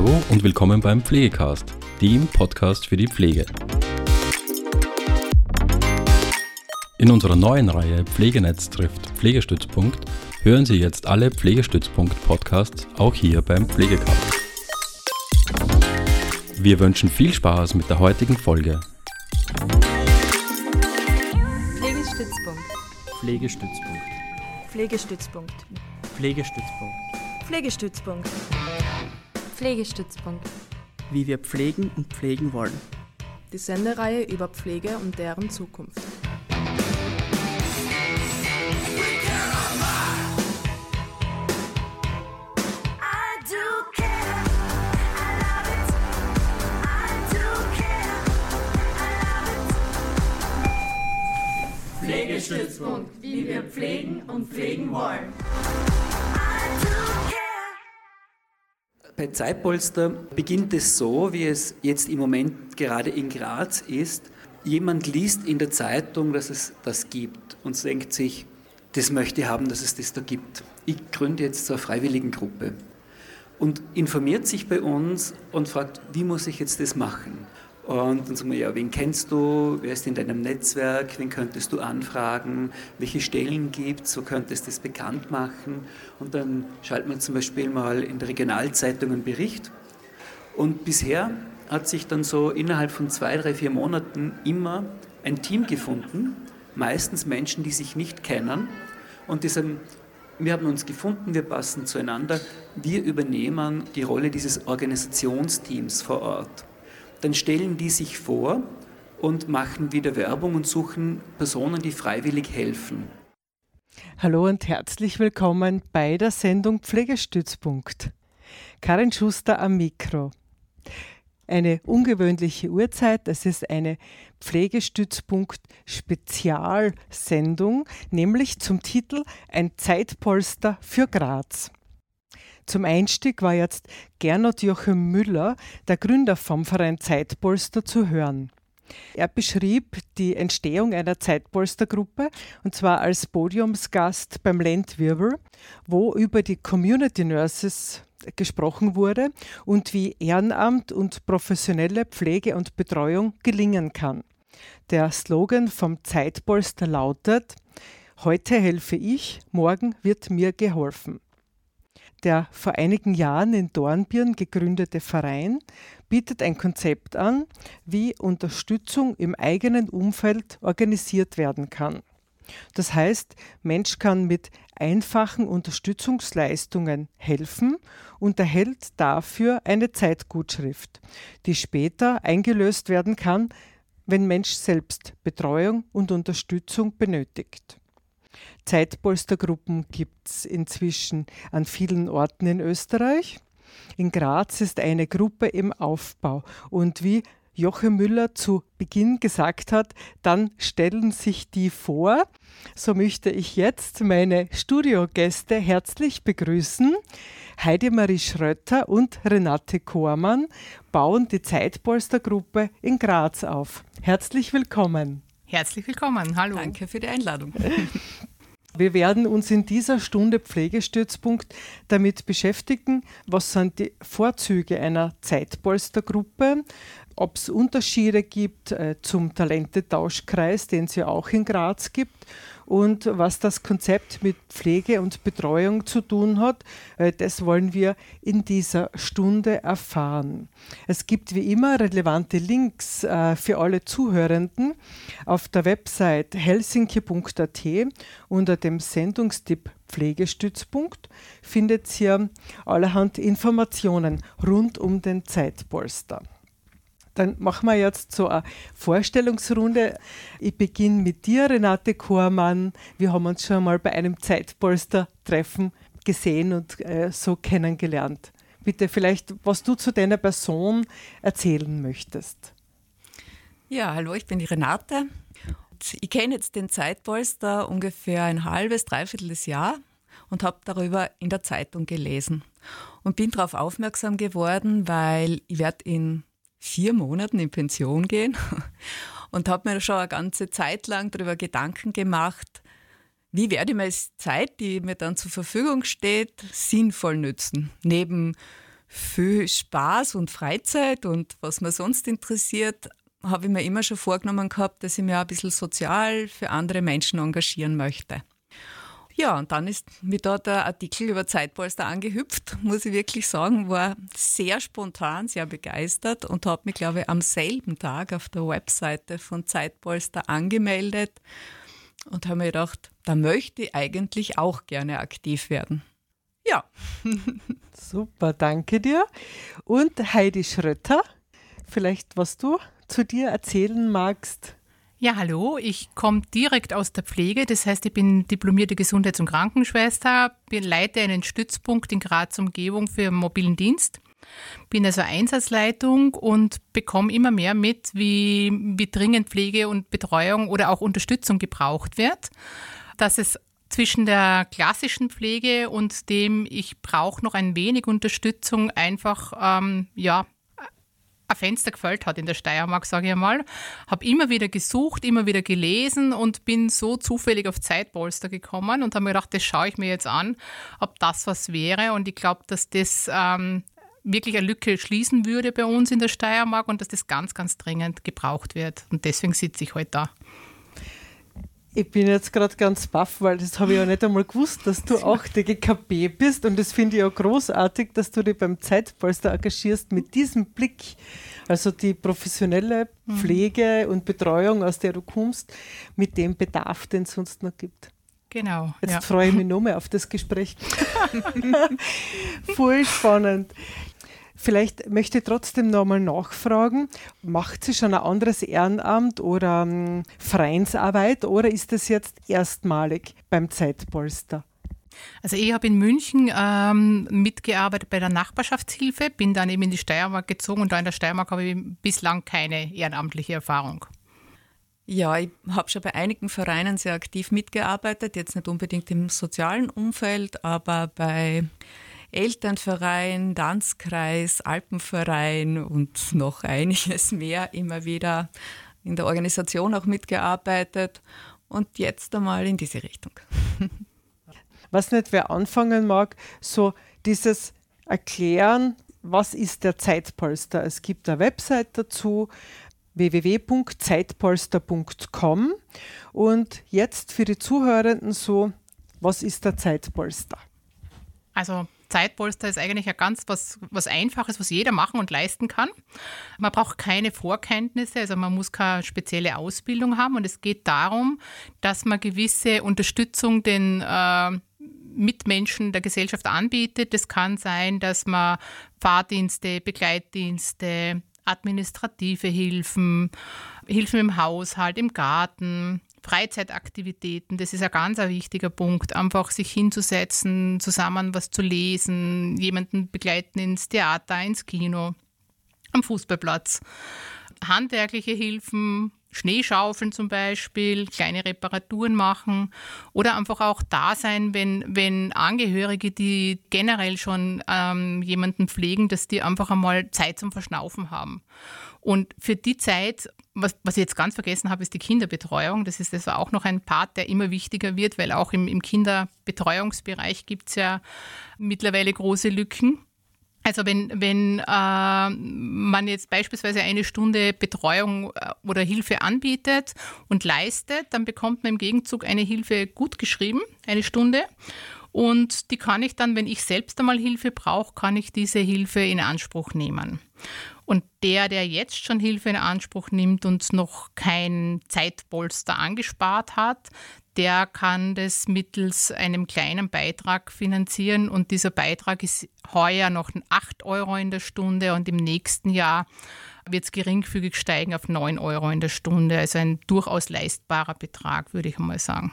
Hallo und willkommen beim Pflegecast, dem Podcast für die Pflege. In unserer neuen Reihe Pflegenetz trifft Pflegestützpunkt hören Sie jetzt alle Pflegestützpunkt-Podcasts auch hier beim Pflegecast. Wir wünschen viel Spaß mit der heutigen Folge. Pflegestützpunkt. Pflegestützpunkt. Pflegestützpunkt. Pflegestützpunkt. Pflegestützpunkt. Pflegestützpunkt. Wie wir pflegen und pflegen wollen. Die Sendereihe über Pflege und deren Zukunft. Pflegestützpunkt, wie wir pflegen und pflegen wollen. Bei Zeitpolster beginnt es so, wie es jetzt im Moment gerade in Graz ist. Jemand liest in der Zeitung, dass es das gibt und denkt sich, das möchte ich haben, dass es das da gibt. Ich gründe jetzt so eine Freiwilligengruppe und informiert sich bei uns und fragt, wie muss ich jetzt das machen? Und dann sagen wir, ja, wen kennst du, wer ist in deinem Netzwerk, wen könntest du anfragen, welche Stellen gibt es, so könntest du es bekannt machen. Und dann schaltet man zum Beispiel mal in der Regionalzeitung einen Bericht. Und bisher hat sich dann so innerhalb von zwei, drei, vier Monaten immer ein Team gefunden, meistens Menschen, die sich nicht kennen. Und die sagen, wir haben uns gefunden, wir passen zueinander, wir übernehmen die Rolle dieses Organisationsteams vor Ort dann stellen die sich vor und machen wieder Werbung und suchen Personen, die freiwillig helfen. Hallo und herzlich willkommen bei der Sendung Pflegestützpunkt. Karin Schuster am Mikro. Eine ungewöhnliche Uhrzeit, es ist eine Pflegestützpunkt Spezialsendung, nämlich zum Titel Ein Zeitpolster für Graz. Zum Einstieg war jetzt Gernot Joachim Müller, der Gründer vom Verein Zeitpolster, zu hören. Er beschrieb die Entstehung einer Zeitpolstergruppe und zwar als Podiumsgast beim Landwirbel, wo über die Community Nurses gesprochen wurde und wie Ehrenamt und professionelle Pflege und Betreuung gelingen kann. Der Slogan vom Zeitpolster lautet: Heute helfe ich, morgen wird mir geholfen. Der vor einigen Jahren in Dornbirn gegründete Verein bietet ein Konzept an, wie Unterstützung im eigenen Umfeld organisiert werden kann. Das heißt, Mensch kann mit einfachen Unterstützungsleistungen helfen und erhält dafür eine Zeitgutschrift, die später eingelöst werden kann, wenn Mensch selbst Betreuung und Unterstützung benötigt. Zeitpolstergruppen gibt es inzwischen an vielen Orten in Österreich. In Graz ist eine Gruppe im Aufbau. Und wie Joche Müller zu Beginn gesagt hat, dann stellen sich die vor. So möchte ich jetzt meine Studiogäste herzlich begrüßen. Heidemarie Schrötter und Renate Kormann bauen die Zeitpolstergruppe in Graz auf. Herzlich willkommen. Herzlich willkommen. Hallo. Danke für die Einladung. Wir werden uns in dieser Stunde Pflegestützpunkt damit beschäftigen, was sind die Vorzüge einer Zeitpolstergruppe, ob es Unterschiede gibt äh, zum Talentetauschkreis, den es ja auch in Graz gibt und was das Konzept mit Pflege und Betreuung zu tun hat, äh, das wollen wir in dieser Stunde erfahren. Es gibt wie immer relevante Links äh, für alle Zuhörenden auf der Website helsinki.at unter dem Sendungstipp Pflegestützpunkt findet ihr allerhand Informationen rund um den Zeitpolster. Dann machen wir jetzt so eine Vorstellungsrunde. Ich beginne mit dir, Renate Kormann. Wir haben uns schon mal bei einem Zeitpolster-Treffen gesehen und äh, so kennengelernt. Bitte vielleicht, was du zu deiner Person erzählen möchtest. Ja, hallo, ich bin die Renate. Ich kenne jetzt den Zeitpolster ungefähr ein halbes, dreiviertel Jahr und habe darüber in der Zeitung gelesen und bin darauf aufmerksam geworden, weil ich werde in vier Monaten in Pension gehen und habe mir schon eine ganze Zeit lang darüber Gedanken gemacht, wie werde ich meine Zeit, die mir dann zur Verfügung steht, sinnvoll nützen. Neben viel Spaß und Freizeit und was mir sonst interessiert, habe ich mir immer schon vorgenommen gehabt, dass ich mich auch ein bisschen sozial für andere Menschen engagieren möchte. Ja, und dann ist mir da der Artikel über Zeitpolster angehüpft, muss ich wirklich sagen, war sehr spontan, sehr begeistert und habe mich, glaube ich, am selben Tag auf der Webseite von Zeitpolster angemeldet und habe mir gedacht, da möchte ich eigentlich auch gerne aktiv werden. Ja. Super, danke dir. Und Heidi Schrötter, vielleicht was du zu dir erzählen magst. Ja, hallo, ich komme direkt aus der Pflege, das heißt, ich bin diplomierte Gesundheits- und Krankenschwester, leite einen Stützpunkt in Graz Umgebung für mobilen Dienst, bin also Einsatzleitung und bekomme immer mehr mit, wie, wie dringend Pflege und Betreuung oder auch Unterstützung gebraucht wird, dass es zwischen der klassischen Pflege und dem, ich brauche noch ein wenig Unterstützung, einfach ähm, ja, ein Fenster gefällt hat in der Steiermark, sage ich einmal. Habe immer wieder gesucht, immer wieder gelesen und bin so zufällig auf Zeitpolster gekommen und habe mir gedacht, das schaue ich mir jetzt an, ob das was wäre. Und ich glaube, dass das ähm, wirklich eine Lücke schließen würde bei uns in der Steiermark und dass das ganz, ganz dringend gebraucht wird. Und deswegen sitze ich heute da. Ich bin jetzt gerade ganz baff, weil das habe ich ja nicht einmal gewusst, dass du auch DGKB bist und das finde ich auch großartig, dass du dich beim Zeitpolster engagierst mit diesem Blick, also die professionelle mhm. Pflege und Betreuung, aus der du kommst, mit dem Bedarf, den es sonst noch gibt. Genau. Jetzt ja. freue ich mich noch mehr auf das Gespräch. Voll spannend. Vielleicht möchte ich trotzdem nochmal nachfragen, macht sie schon ein anderes Ehrenamt oder ähm, Vereinsarbeit oder ist das jetzt erstmalig beim Zeitpolster? Also ich habe in München ähm, mitgearbeitet bei der Nachbarschaftshilfe, bin dann eben in die Steiermark gezogen und da in der Steiermark habe ich bislang keine ehrenamtliche Erfahrung. Ja, ich habe schon bei einigen Vereinen sehr aktiv mitgearbeitet, jetzt nicht unbedingt im sozialen Umfeld, aber bei Elternverein, Tanzkreis, Alpenverein und noch einiges mehr immer wieder in der Organisation auch mitgearbeitet und jetzt einmal in diese Richtung. Was nicht wer anfangen mag, so dieses Erklären, was ist der Zeitpolster? Es gibt eine Website dazu, www.zeitpolster.com und jetzt für die Zuhörenden so, was ist der Zeitpolster? Also Zeitpolster ist eigentlich ja ganz was, was Einfaches, was jeder machen und leisten kann. Man braucht keine Vorkenntnisse, also man muss keine spezielle Ausbildung haben und es geht darum, dass man gewisse Unterstützung den äh, Mitmenschen der Gesellschaft anbietet. Das kann sein, dass man Fahrdienste, Begleitdienste, administrative Hilfen, Hilfen im Haushalt, im Garten, Freizeitaktivitäten, das ist ein ganz ein wichtiger Punkt. Einfach sich hinzusetzen, zusammen was zu lesen, jemanden begleiten ins Theater, ins Kino, am Fußballplatz. Handwerkliche Hilfen, Schneeschaufeln zum Beispiel, kleine Reparaturen machen oder einfach auch da sein, wenn, wenn Angehörige, die generell schon ähm, jemanden pflegen, dass die einfach einmal Zeit zum Verschnaufen haben. Und für die Zeit, was, was ich jetzt ganz vergessen habe, ist die Kinderbetreuung. Das ist also auch noch ein Part, der immer wichtiger wird, weil auch im, im Kinderbetreuungsbereich gibt es ja mittlerweile große Lücken. Also wenn, wenn äh, man jetzt beispielsweise eine Stunde Betreuung äh, oder Hilfe anbietet und leistet, dann bekommt man im Gegenzug eine Hilfe gut geschrieben, eine Stunde. Und die kann ich dann, wenn ich selbst einmal Hilfe brauche, kann ich diese Hilfe in Anspruch nehmen. Und der, der jetzt schon Hilfe in Anspruch nimmt und noch kein Zeitpolster angespart hat, der kann das mittels einem kleinen Beitrag finanzieren. Und dieser Beitrag ist heuer noch 8 Euro in der Stunde und im nächsten Jahr wird es geringfügig steigen auf 9 Euro in der Stunde. Also ein durchaus leistbarer Betrag, würde ich mal sagen.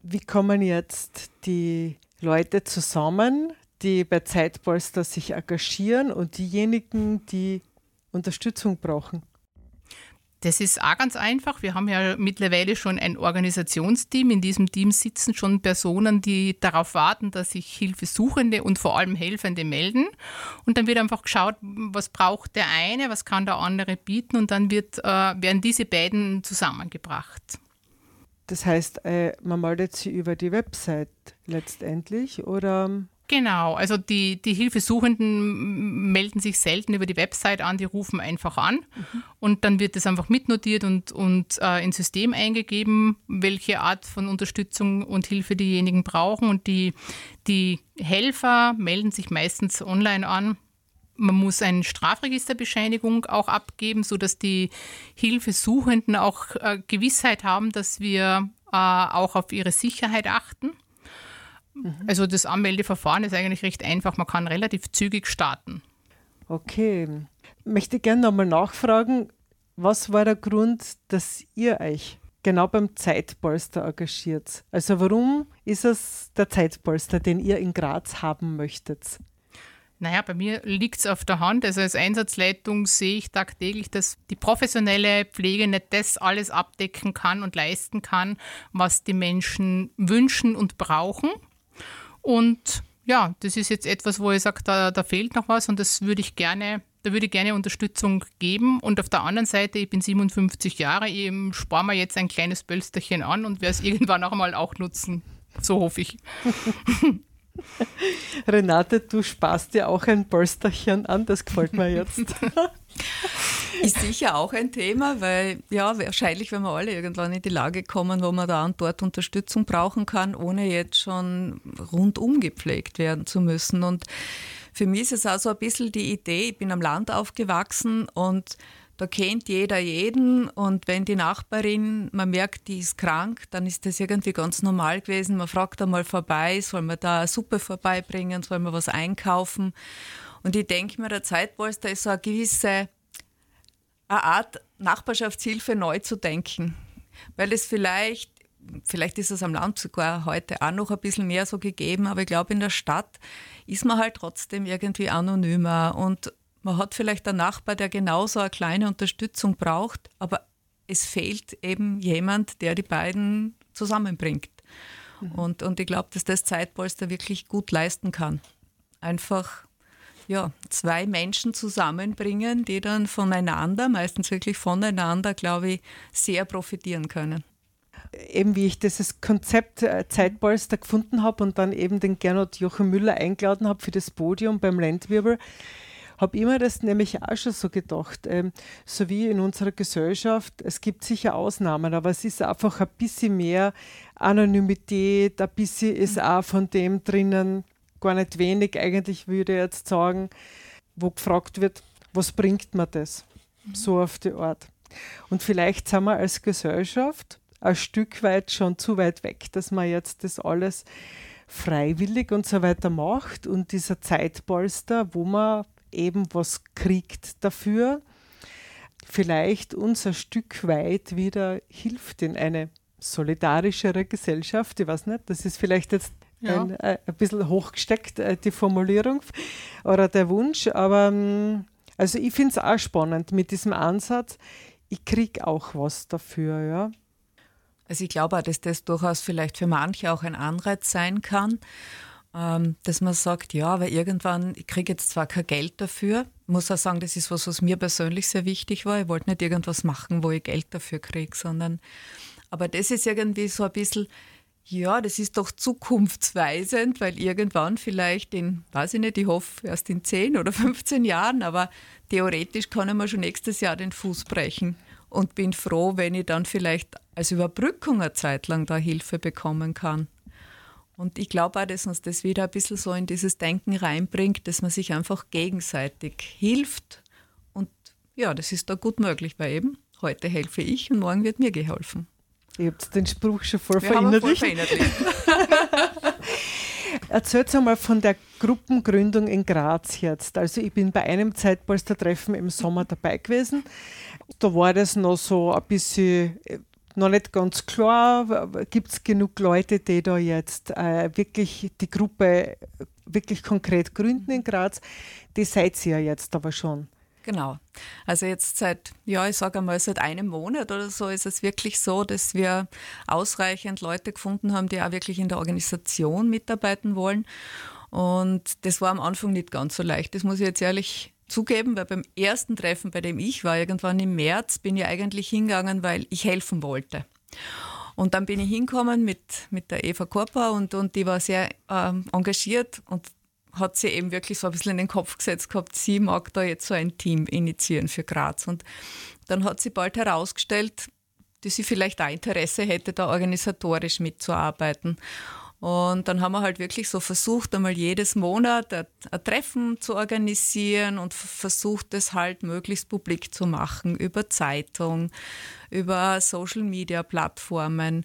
Wie kommen jetzt die Leute zusammen, die bei Zeitpolster sich engagieren und diejenigen, die Unterstützung brauchen? Das ist auch ganz einfach. Wir haben ja mittlerweile schon ein Organisationsteam. In diesem Team sitzen schon Personen, die darauf warten, dass sich Hilfesuchende und vor allem Helfende melden. Und dann wird einfach geschaut, was braucht der eine, was kann der andere bieten und dann wird, äh, werden diese beiden zusammengebracht. Das heißt, äh, man meldet sich über die Website letztendlich oder Genau, also die, die Hilfesuchenden melden sich selten über die Website an, die rufen einfach an mhm. und dann wird das einfach mitnotiert und, und äh, ins System eingegeben, welche Art von Unterstützung und Hilfe diejenigen brauchen und die, die Helfer melden sich meistens online an. Man muss eine Strafregisterbescheinigung auch abgeben, sodass die Hilfesuchenden auch äh, Gewissheit haben, dass wir äh, auch auf ihre Sicherheit achten. Mhm. Also das Anmeldeverfahren ist eigentlich recht einfach. Man kann relativ zügig starten. Okay. Ich möchte gerne nochmal nachfragen, was war der Grund, dass ihr euch genau beim Zeitpolster engagiert? Also warum ist es der Zeitpolster, den ihr in Graz haben möchtet? Naja, bei mir liegt es auf der Hand. Also als Einsatzleitung sehe ich tagtäglich, dass die professionelle Pflege nicht das alles abdecken kann und leisten kann, was die Menschen wünschen und brauchen. Und ja, das ist jetzt etwas, wo ich sage, da, da fehlt noch was und das würde ich gerne, da würde ich gerne Unterstützung geben. Und auf der anderen Seite, ich bin 57 Jahre, ich spare mir jetzt ein kleines Bölsterchen an und werde es irgendwann auch mal auch nutzen. So hoffe ich. Renate, du sparst dir auch ein Polsterchen an, das gefällt mir jetzt. Ist sicher auch ein Thema, weil ja, wahrscheinlich, wenn wir alle irgendwann in die Lage kommen, wo man da und dort Unterstützung brauchen kann, ohne jetzt schon rundum gepflegt werden zu müssen. Und für mich ist es auch so ein bisschen die Idee, ich bin am Land aufgewachsen und da kennt jeder jeden und wenn die Nachbarin, man merkt, die ist krank, dann ist das irgendwie ganz normal gewesen. Man fragt einmal vorbei, soll man da eine Suppe vorbeibringen, soll man was einkaufen? Und ich denke mir, der Zeitpolster ist so eine gewisse eine Art Nachbarschaftshilfe neu zu denken, weil es vielleicht Vielleicht ist es am Land sogar heute auch noch ein bisschen mehr so gegeben, aber ich glaube, in der Stadt ist man halt trotzdem irgendwie anonymer und man hat vielleicht einen Nachbar, der genauso eine kleine Unterstützung braucht, aber es fehlt eben jemand, der die beiden zusammenbringt. Mhm. Und, und ich glaube, dass das Zeitpolster wirklich gut leisten kann. Einfach ja, zwei Menschen zusammenbringen, die dann voneinander, meistens wirklich voneinander, glaube ich, sehr profitieren können eben wie ich dieses Konzept äh, Zeitpolster gefunden habe und dann eben den Gernot Jochen Müller eingeladen habe für das Podium beim Landwirbel, habe immer das nämlich auch schon so gedacht, ähm, so wie in unserer Gesellschaft, es gibt sicher Ausnahmen, aber es ist einfach ein bisschen mehr Anonymität, ein bisschen ist mhm. auch von dem drinnen, gar nicht wenig eigentlich, würde ich jetzt sagen, wo gefragt wird, was bringt mir das? Mhm. So auf die Art. Und vielleicht sind wir als Gesellschaft ein Stück weit schon zu weit weg, dass man jetzt das alles freiwillig und so weiter macht und dieser Zeitpolster, wo man eben was kriegt dafür, vielleicht uns ein Stück weit wieder hilft in eine solidarischere Gesellschaft. Ich weiß nicht, das ist vielleicht jetzt ja. ein, äh, ein bisschen hochgesteckt, äh, die Formulierung oder der Wunsch, aber ähm, also ich finde es auch spannend mit diesem Ansatz, ich kriege auch was dafür, ja. Also ich glaube auch, dass das durchaus vielleicht für manche auch ein Anreiz sein kann. Ähm, dass man sagt, ja, aber irgendwann, ich kriege jetzt zwar kein Geld dafür, muss auch sagen, das ist was, was mir persönlich sehr wichtig war. Ich wollte nicht irgendwas machen, wo ich Geld dafür kriege, sondern, aber das ist irgendwie so ein bisschen, ja, das ist doch zukunftsweisend, weil irgendwann vielleicht in, weiß ich nicht, ich hoffe erst in 10 oder 15 Jahren, aber theoretisch kann ich mir schon nächstes Jahr den Fuß brechen und bin froh, wenn ich dann vielleicht als Überbrückung eine Zeit lang da Hilfe bekommen kann. Und ich glaube auch, dass uns das wieder ein bisschen so in dieses Denken reinbringt, dass man sich einfach gegenseitig hilft. Und ja, das ist da gut möglich, weil eben heute helfe ich und morgen wird mir geholfen. Ihr habt den Spruch schon voll verinnerlicht. Erzählt einmal von der Gruppengründung in Graz jetzt. Also ich bin bei einem Zeitpolstertreffen im Sommer dabei gewesen. Da war das noch so ein bisschen noch nicht ganz klar. Gibt es genug Leute, die da jetzt äh, wirklich die Gruppe wirklich konkret gründen in Graz? Die seid ihr ja jetzt aber schon. Genau. Also jetzt seit, ja, ich sage einmal, seit einem Monat oder so ist es wirklich so, dass wir ausreichend Leute gefunden haben, die auch wirklich in der Organisation mitarbeiten wollen. Und das war am Anfang nicht ganz so leicht. Das muss ich jetzt ehrlich zugeben, weil beim ersten Treffen, bei dem ich war, irgendwann im März, bin ich eigentlich hingegangen, weil ich helfen wollte. Und dann bin ich hingekommen mit, mit der Eva Korper und, und die war sehr ähm, engagiert und hat sie eben wirklich so ein bisschen in den Kopf gesetzt gehabt, sie mag da jetzt so ein Team initiieren für Graz. Und dann hat sie bald herausgestellt, dass sie vielleicht auch Interesse hätte, da organisatorisch mitzuarbeiten. Und dann haben wir halt wirklich so versucht, einmal jedes Monat ein, ein Treffen zu organisieren und versucht, es halt möglichst publik zu machen über Zeitung, über Social-Media-Plattformen.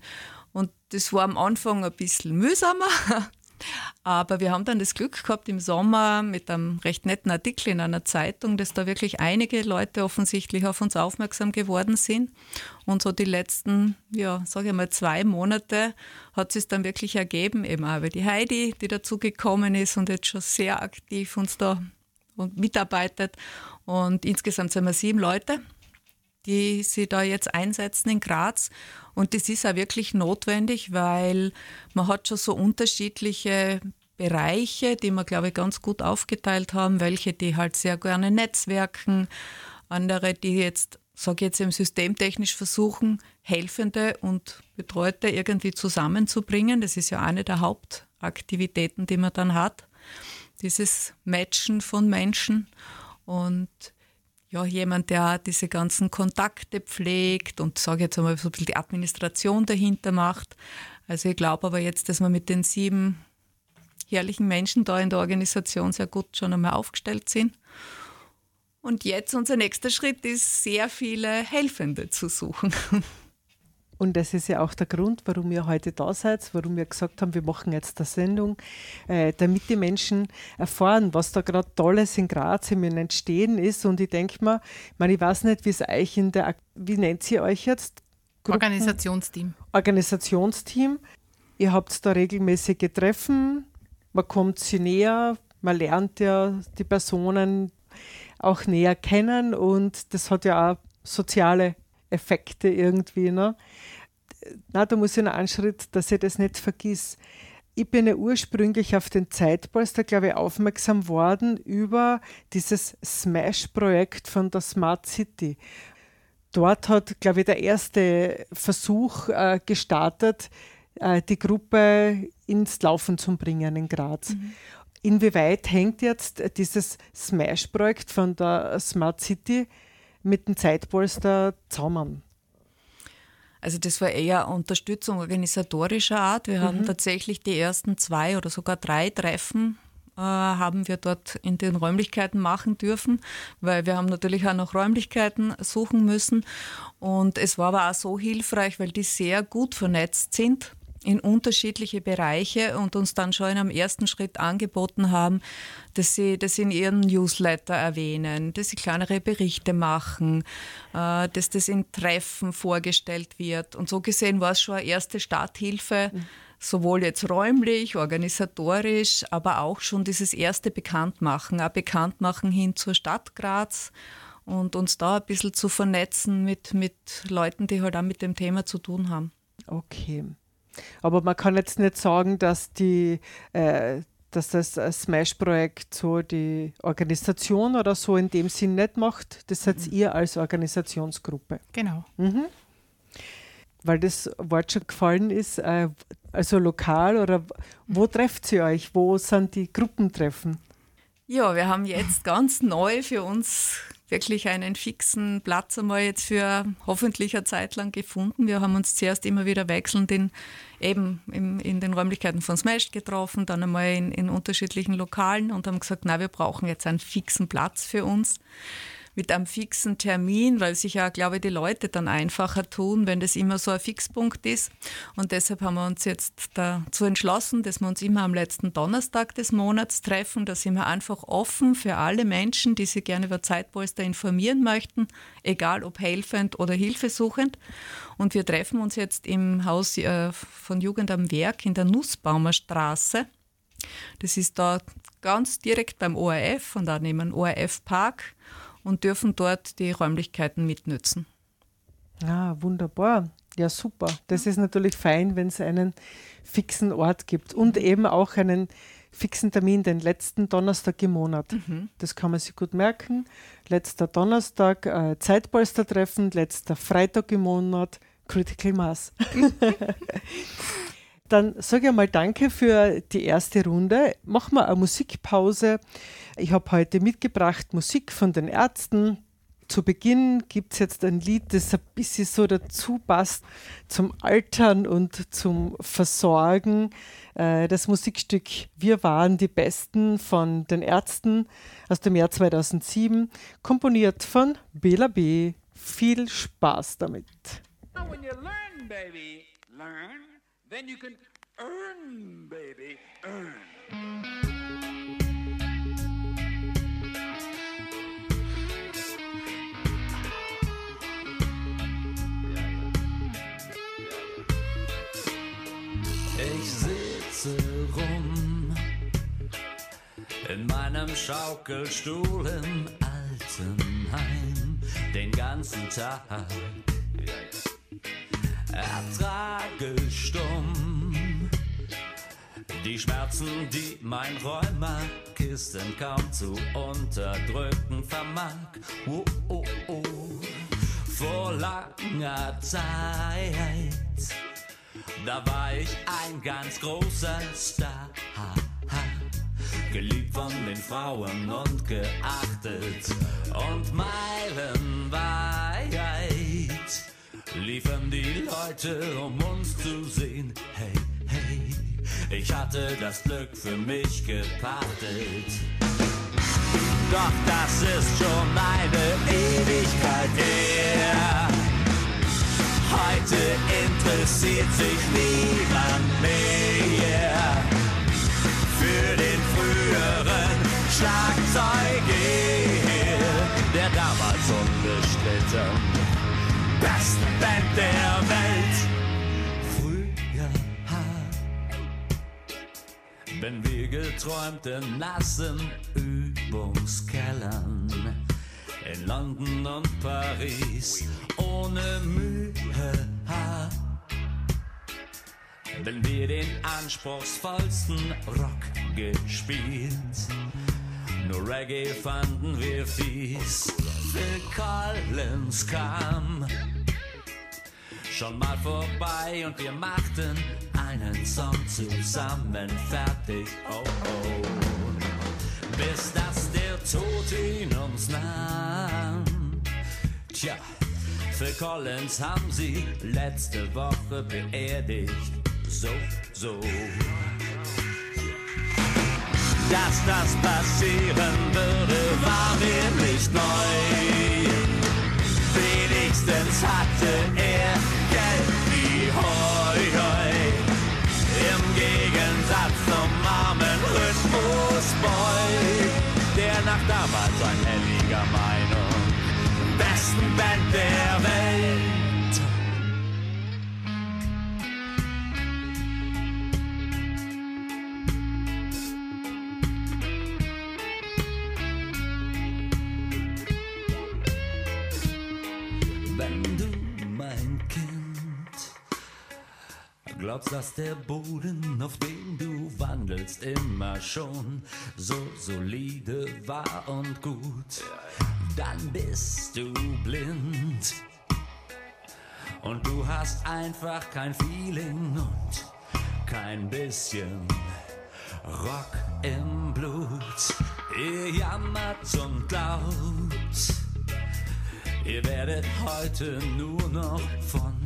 Und das war am Anfang ein bisschen mühsamer, aber wir haben dann das Glück gehabt im Sommer mit einem recht netten Artikel in einer Zeitung, dass da wirklich einige Leute offensichtlich auf uns aufmerksam geworden sind. Und so die letzten, ja, sage ich mal, zwei Monate hat es dann wirklich ergeben, eben auch weil die Heidi, die dazu gekommen ist und jetzt schon sehr aktiv uns da und mitarbeitet. Und insgesamt sind wir sieben Leute die sie da jetzt einsetzen in Graz. Und das ist auch wirklich notwendig, weil man hat schon so unterschiedliche Bereiche, die wir, glaube ich, ganz gut aufgeteilt haben. Welche, die halt sehr gerne netzwerken, andere, die jetzt, sage ich jetzt, im systemtechnisch versuchen, Helfende und Betreute irgendwie zusammenzubringen. Das ist ja eine der Hauptaktivitäten, die man dann hat. Dieses Matchen von Menschen. Und ja, jemand, der diese ganzen Kontakte pflegt und sage jetzt einmal so ein bisschen die Administration dahinter macht. Also ich glaube aber jetzt, dass wir mit den sieben herrlichen Menschen da in der Organisation sehr gut schon einmal aufgestellt sind. Und jetzt unser nächster Schritt ist, sehr viele Helfende zu suchen. Und das ist ja auch der Grund, warum ihr heute da seid, warum wir gesagt haben, wir machen jetzt eine Sendung, äh, damit die Menschen erfahren, was da gerade Tolles in Graz im Entstehen ist. Und ich denke mal, ich, meine, ich weiß nicht, wie es euch in der, wie nennt ihr euch jetzt? Gruppen? Organisationsteam. Organisationsteam. Ihr habt da regelmäßige Treffen, man kommt sie näher, man lernt ja die Personen auch näher kennen und das hat ja auch soziale Effekte irgendwie. Ne? Na, da muss ich noch einen Schritt, dass ich das nicht vergiss. Ich bin ja ursprünglich auf den Zeitpolster, glaube ich, aufmerksam worden über dieses Smash-Projekt von der Smart City. Dort hat, glaube ich, der erste Versuch äh, gestartet, äh, die Gruppe ins Laufen zu bringen in Graz. Mhm. Inwieweit hängt jetzt dieses Smash-Projekt von der Smart City mit dem Zeitpolster zusammen? Also das war eher Unterstützung organisatorischer Art. Wir mhm. haben tatsächlich die ersten zwei oder sogar drei Treffen äh, haben wir dort in den Räumlichkeiten machen dürfen, weil wir haben natürlich auch noch Räumlichkeiten suchen müssen. Und es war aber auch so hilfreich, weil die sehr gut vernetzt sind in unterschiedliche Bereiche und uns dann schon in einem ersten Schritt angeboten haben, dass sie das in ihren Newsletter erwähnen, dass sie kleinere Berichte machen, äh, dass das in Treffen vorgestellt wird. Und so gesehen war es schon eine erste Starthilfe, sowohl jetzt räumlich, organisatorisch, aber auch schon dieses erste Bekanntmachen, auch Bekanntmachen hin zur Stadt Graz und uns da ein bisschen zu vernetzen mit, mit Leuten, die halt auch mit dem Thema zu tun haben. Okay. Aber man kann jetzt nicht sagen, dass die äh, dass das Smash-Projekt so die Organisation oder so in dem Sinn nicht macht. Das seid mhm. ihr als Organisationsgruppe. Genau. Mhm. Weil das Wort schon gefallen ist, äh, also lokal oder wo trefft ihr euch? Wo sind die Gruppentreffen? Ja, wir haben jetzt ganz neu für uns wirklich einen fixen Platz einmal jetzt für hoffentlich eine Zeit lang gefunden. Wir haben uns zuerst immer wieder wechselnd in, eben in, in den Räumlichkeiten von Smash getroffen, dann einmal in, in unterschiedlichen Lokalen und haben gesagt, na, wir brauchen jetzt einen fixen Platz für uns mit einem fixen Termin, weil sich ja, glaube ich, die Leute dann einfacher tun, wenn das immer so ein Fixpunkt ist. Und deshalb haben wir uns jetzt dazu entschlossen, dass wir uns immer am letzten Donnerstag des Monats treffen. Da sind wir einfach offen für alle Menschen, die sich gerne über Zeitpolster informieren möchten, egal ob helfend oder hilfesuchend. Und wir treffen uns jetzt im Haus äh, von Jugend am Werk in der Nussbaumer Straße. Das ist da ganz direkt beim ORF und neben dem ORF Park und dürfen dort die Räumlichkeiten mitnützen. Ah, wunderbar. Ja, super. Das ist natürlich fein, wenn es einen fixen Ort gibt und eben auch einen fixen Termin, den letzten Donnerstag im Monat. Mhm. Das kann man sich gut merken. Letzter Donnerstag äh, Zeitpolstertreffen, letzter Freitag im Monat Critical Mass. Dann sage ich mal Danke für die erste Runde. Machen wir eine Musikpause. Ich habe heute mitgebracht Musik von den Ärzten. Zu Beginn gibt es jetzt ein Lied, das ein bisschen so dazu passt zum Altern und zum Versorgen. Äh, das Musikstück Wir waren die Besten von den Ärzten aus dem Jahr 2007, komponiert von Bela B. Viel Spaß damit. When you learn, baby, learn, then you can earn, baby, earn. Ich sitze rum in meinem Schaukelstuhl im Altenheim den ganzen Tag. Ertrage stumm die Schmerzen, die mein Rheumakisten kaum zu unterdrücken vermag. Oh, oh, oh. Vor langer Zeit da war ich ein ganz großer Star. Geliebt von den Frauen und geachtet und meilenweit liefen die Leute, um uns zu sehen. Hey, hey, ich hatte das Glück für mich gepachtet. Doch das ist schon eine Ewigkeit her. Heute interessiert sich niemand mehr für den früheren Schlagzeuger, der damals unbestritten besten Band der Welt. Früher wenn wir geträumt in nassen Übungskellern in London und Paris ohne Mühe wenn wir den anspruchsvollsten Rock gespielt. Nur Reggae fanden wir fies. Phil Collins kam schon mal vorbei und wir machten einen Song zusammen fertig. Oh oh. Bis das der Tod in uns nahm. Tja, Phil Collins haben sie letzte Woche beerdigt. So, so. Dass das passieren würde, war mir nicht neu. Wenigstens hatte er Rhythmusboy, der nach damals ein helliger Meinung besten Band der Welt. Glaubst, dass der Boden, auf dem du wandelst, immer schon so solide war und gut, dann bist du blind. Und du hast einfach kein Feeling und kein bisschen Rock im Blut. Ihr jammert und glaubt, ihr werdet heute nur noch von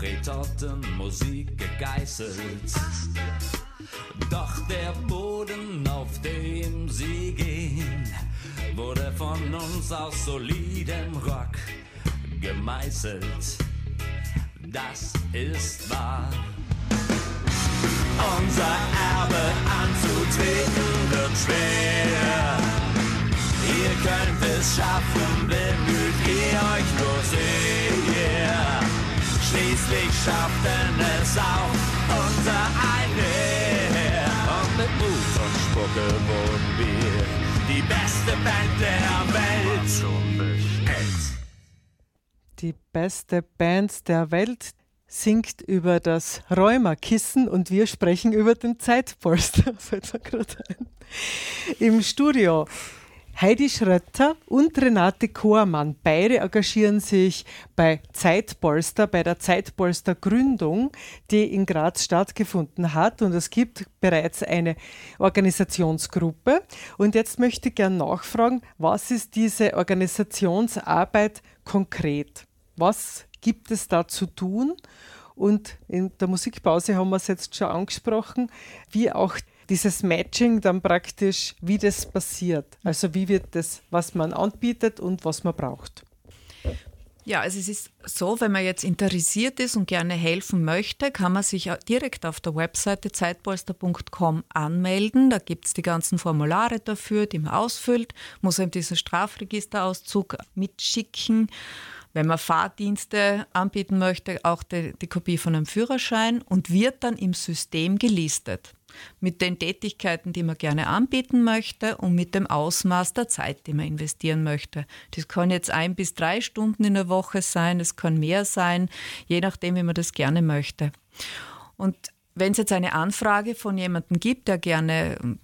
Retortenmusik gegeißelt. Doch der Boden, auf dem sie gehen, wurde von uns aus solidem Rock gemeißelt. Das ist wahr. Unser Erbe anzutreten wird schwer. Ihr könnt es schaffen, bemüht ihr euch nur sehr. Schließlich schafften es auch unser eine. Und mit Mut und Spucke wurden wir die beste Band der Welt. Die beste Band der Welt singt über das Rheumakissen und wir sprechen über den Zeitpolster, fällt mir gerade ein. Im Studio Heidi Schrötter und Renate Kohrmann, beide engagieren sich bei Zeitpolster, bei der Zeitpolster Gründung, die in Graz stattgefunden hat. Und es gibt bereits eine Organisationsgruppe. Und jetzt möchte ich gerne nachfragen, was ist diese Organisationsarbeit konkret? Was gibt es da zu tun? Und in der Musikpause haben wir es jetzt schon angesprochen, wie auch dieses Matching dann praktisch, wie das passiert. Also wie wird das, was man anbietet und was man braucht. Ja, also es ist so, wenn man jetzt interessiert ist und gerne helfen möchte, kann man sich direkt auf der Webseite zeitpolster.com anmelden. Da gibt es die ganzen Formulare dafür, die man ausfüllt, muss eben diesen Strafregisterauszug mitschicken. Wenn man Fahrdienste anbieten möchte, auch die, die Kopie von einem Führerschein und wird dann im System gelistet mit den Tätigkeiten, die man gerne anbieten möchte und mit dem Ausmaß der Zeit, die man investieren möchte. Das kann jetzt ein bis drei Stunden in der Woche sein, es kann mehr sein, je nachdem, wie man das gerne möchte. Und wenn es jetzt eine Anfrage von jemandem gibt, der gerne ähm,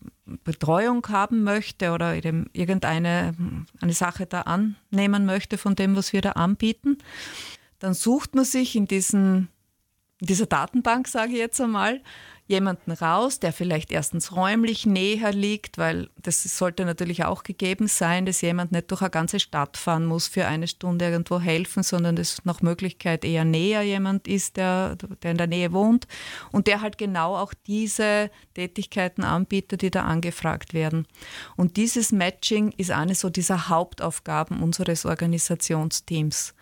Betreuung haben möchte oder irgendeine eine Sache da annehmen möchte von dem, was wir da anbieten, dann sucht man sich in, diesen, in dieser Datenbank, sage ich jetzt einmal, jemanden raus, der vielleicht erstens räumlich näher liegt, weil das sollte natürlich auch gegeben sein, dass jemand nicht durch eine ganze Stadt fahren muss für eine Stunde irgendwo helfen, sondern dass nach Möglichkeit eher näher jemand ist, der, der in der Nähe wohnt und der halt genau auch diese Tätigkeiten anbietet, die da angefragt werden. Und dieses Matching ist eine so dieser Hauptaufgaben unseres Organisationsteams.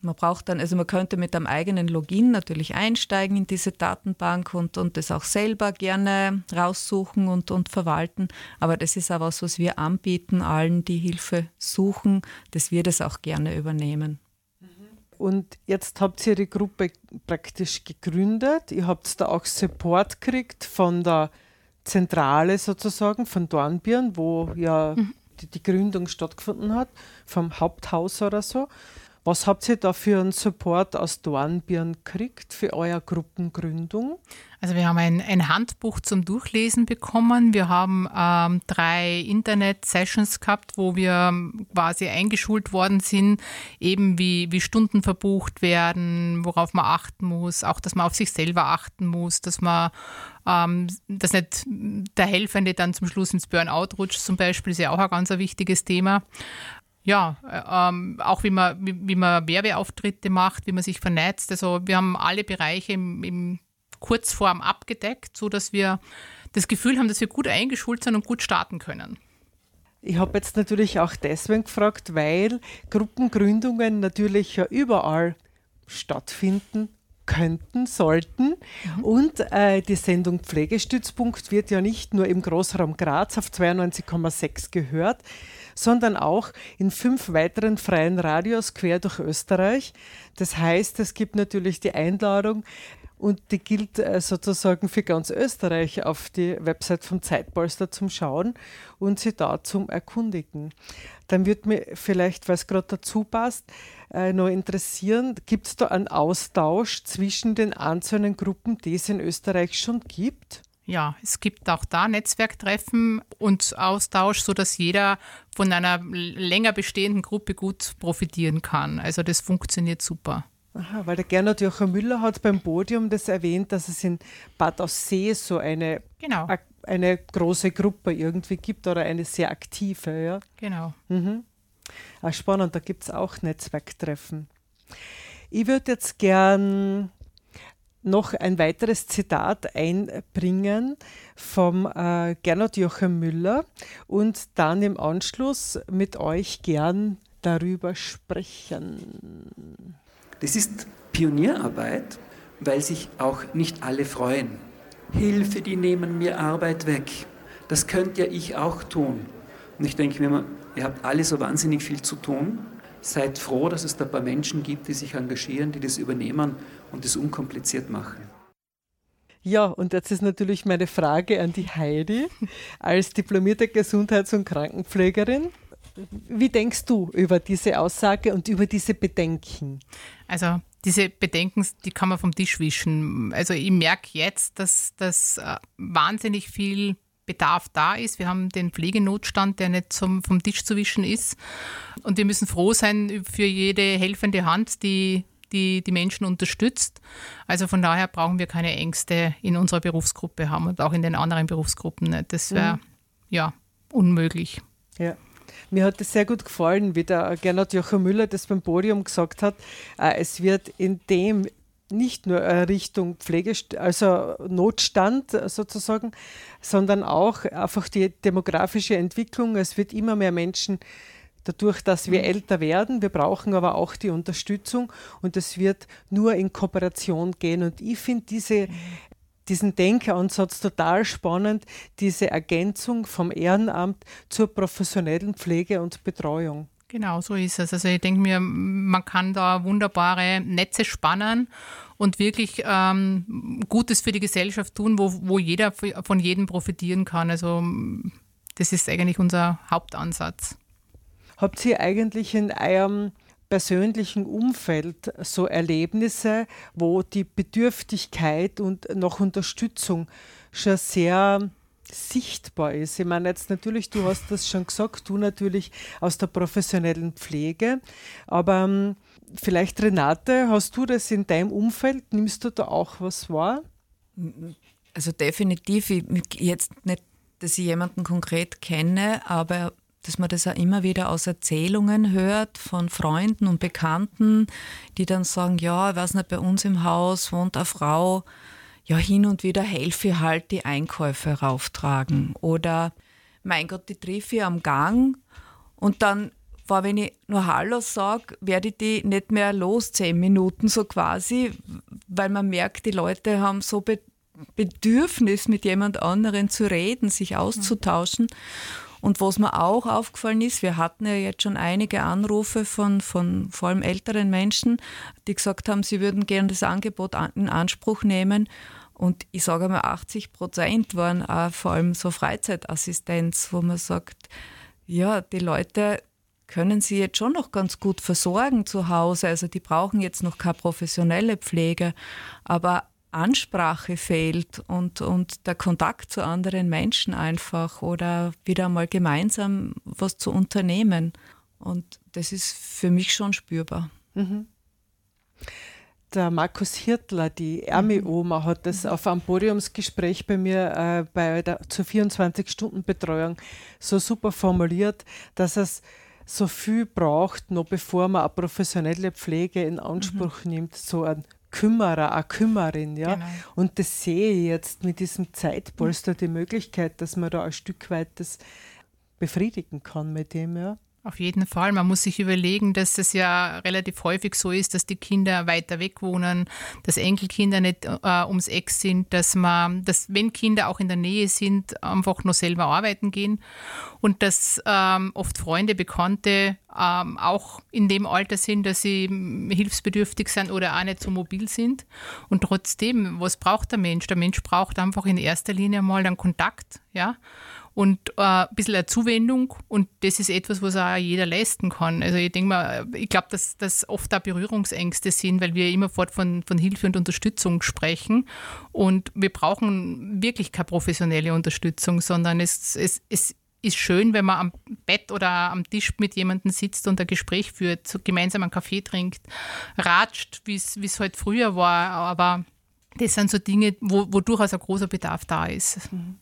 Man braucht dann, also man könnte mit einem eigenen Login natürlich einsteigen in diese Datenbank und, und das auch selber gerne raussuchen und, und verwalten. Aber das ist auch was, was wir anbieten, allen, die Hilfe suchen, dass wir das auch gerne übernehmen. Und jetzt habt ihr die Gruppe praktisch gegründet. Ihr habt da auch Support gekriegt von der Zentrale sozusagen, von Dornbirn, wo ja mhm. die, die Gründung stattgefunden hat, vom Haupthaus oder so. Was habt ihr da für einen Support aus Dornbirn gekriegt für eure Gruppengründung? Also wir haben ein, ein Handbuch zum Durchlesen bekommen. Wir haben ähm, drei Internet-Sessions gehabt, wo wir quasi eingeschult worden sind, eben wie, wie Stunden verbucht werden, worauf man achten muss, auch dass man auf sich selber achten muss, dass man ähm, dass nicht der Helfende dann zum Schluss ins Burnout rutscht zum Beispiel, ist ja auch ein ganz wichtiges Thema ja, äh, ähm, auch wie man, wie, wie, man Werbeauftritte macht, wie man sich vernetzt. Also wir haben alle Bereiche im, im Kurzform abgedeckt, sodass wir das Gefühl haben, dass wir gut eingeschult sind und gut starten können. Ich habe jetzt natürlich auch deswegen gefragt, weil Gruppengründungen natürlich ja überall stattfinden könnten, sollten. Mhm. Und äh, die Sendung Pflegestützpunkt wird ja nicht nur im Großraum Graz auf 92,6 gehört, sondern auch in fünf weiteren freien Radios quer durch Österreich. Das heißt, es gibt natürlich die Einladung, und die gilt äh, sozusagen für ganz Österreich auf die Website vom Zeitpolster zum Schauen und sie da zum Erkundigen. Dann würde mir vielleicht, es gerade dazu passt, äh, noch interessieren, gibt es da einen Austausch zwischen den einzelnen Gruppen, die es in Österreich schon gibt? Ja, es gibt auch da Netzwerktreffen und Austausch, sodass jeder von einer länger bestehenden Gruppe gut profitieren kann. Also das funktioniert super. Aha, weil der Gernot Joachim Müller hat beim Podium das erwähnt, dass es in Bad Aussee so eine, genau. eine große Gruppe irgendwie gibt oder eine sehr aktive. Ja? Genau. Mhm. Ah, spannend, da gibt es auch Netzwerktreffen. Ich würde jetzt gern noch ein weiteres Zitat einbringen vom äh, Gernot Joachim Müller und dann im Anschluss mit euch gern darüber sprechen. Das ist Pionierarbeit, weil sich auch nicht alle freuen. Hilfe, die nehmen mir Arbeit weg. Das könnte ja ich auch tun. Und ich denke mir immer, ihr habt alle so wahnsinnig viel zu tun. Seid froh, dass es da ein paar Menschen gibt, die sich engagieren, die das übernehmen und das unkompliziert machen. Ja, und jetzt ist natürlich meine Frage an die Heidi als diplomierte Gesundheits- und Krankenpflegerin. Wie denkst du über diese Aussage und über diese Bedenken? Also diese Bedenken, die kann man vom Tisch wischen. Also ich merke jetzt, dass das äh, wahnsinnig viel Bedarf da ist. Wir haben den Pflegenotstand, der nicht zum, vom Tisch zu wischen ist. Und wir müssen froh sein für jede helfende Hand, die die, die Menschen unterstützt. Also von daher brauchen wir keine Ängste in unserer Berufsgruppe haben und auch in den anderen Berufsgruppen nicht. Das wäre mhm. ja unmöglich. Ja. Mir hat es sehr gut gefallen, wie der Gernot Joachim Müller das beim Podium gesagt hat. Äh, es wird in dem nicht nur Richtung Pflege, also Notstand sozusagen, sondern auch einfach die demografische Entwicklung. Es wird immer mehr Menschen dadurch, dass wir mhm. älter werden. Wir brauchen aber auch die Unterstützung und es wird nur in Kooperation gehen. Und ich finde diese diesen Denkansatz total spannend, diese Ergänzung vom Ehrenamt zur professionellen Pflege und Betreuung. Genau, so ist es. Also ich denke mir, man kann da wunderbare Netze spannen und wirklich ähm, Gutes für die Gesellschaft tun, wo, wo jeder von jedem profitieren kann. Also das ist eigentlich unser Hauptansatz. Habt ihr eigentlich in eurem persönlichen Umfeld so Erlebnisse, wo die Bedürftigkeit und noch Unterstützung schon sehr sichtbar ist. Ich meine jetzt natürlich, du hast das schon gesagt, du natürlich aus der professionellen Pflege, aber ähm, vielleicht Renate, hast du das in deinem Umfeld? Nimmst du da auch was wahr? Also definitiv, jetzt nicht, dass ich jemanden konkret kenne, aber dass man das auch immer wieder aus Erzählungen hört von Freunden und Bekannten, die dann sagen, ja, ich weiß nicht, bei uns im Haus wohnt eine Frau, ja, hin und wieder helfe ich halt die Einkäufe rauftragen. Oder, mein Gott, die treffe ich am Gang und dann war, wenn ich nur Hallo sage, werde ich die nicht mehr los, zehn Minuten so quasi, weil man merkt, die Leute haben so Bedürfnis, mit jemand anderen zu reden, sich auszutauschen. Und was mir auch aufgefallen ist, wir hatten ja jetzt schon einige Anrufe von, von vor allem älteren Menschen, die gesagt haben, sie würden gerne das Angebot in Anspruch nehmen. Und ich sage mal, 80 Prozent waren auch vor allem so Freizeitassistenz, wo man sagt, ja, die Leute können sie jetzt schon noch ganz gut versorgen zu Hause. Also die brauchen jetzt noch keine professionelle Pflege, aber Ansprache fehlt und, und der Kontakt zu anderen Menschen einfach oder wieder mal gemeinsam was zu unternehmen. Und das ist für mich schon spürbar. Mhm. Der Markus Hirtler, die Ermi-Oma, hat das auf einem Podiumsgespräch bei mir äh, bei der, zur 24-Stunden-Betreuung so super formuliert, dass es so viel braucht, noch bevor man eine professionelle Pflege in Anspruch mhm. nimmt, so ein Kümmerer, eine Kümmerin. Ja? Genau. Und das sehe ich jetzt mit diesem Zeitpolster die Möglichkeit, dass man da ein Stück weit das befriedigen kann mit dem. Ja? Auf jeden Fall. Man muss sich überlegen, dass es ja relativ häufig so ist, dass die Kinder weiter weg wohnen, dass Enkelkinder nicht äh, ums Eck sind, dass man, dass wenn Kinder auch in der Nähe sind, einfach nur selber arbeiten gehen und dass ähm, oft Freunde, Bekannte ähm, auch in dem Alter sind, dass sie hilfsbedürftig sind oder auch nicht so mobil sind. Und trotzdem, was braucht der Mensch? Der Mensch braucht einfach in erster Linie mal einen Kontakt, ja und äh, ein bisschen eine Zuwendung und das ist etwas, was auch jeder leisten kann. Also ich denke mal, ich glaube, dass das oft auch Berührungsängste sind, weil wir immerfort von, von Hilfe und Unterstützung sprechen und wir brauchen wirklich keine professionelle Unterstützung, sondern es, es, es ist schön, wenn man am Bett oder am Tisch mit jemandem sitzt und ein Gespräch führt, so gemeinsam einen Kaffee trinkt, ratscht, wie es halt früher war, aber das sind so Dinge, wo, wo durchaus ein großer Bedarf da ist. Mhm.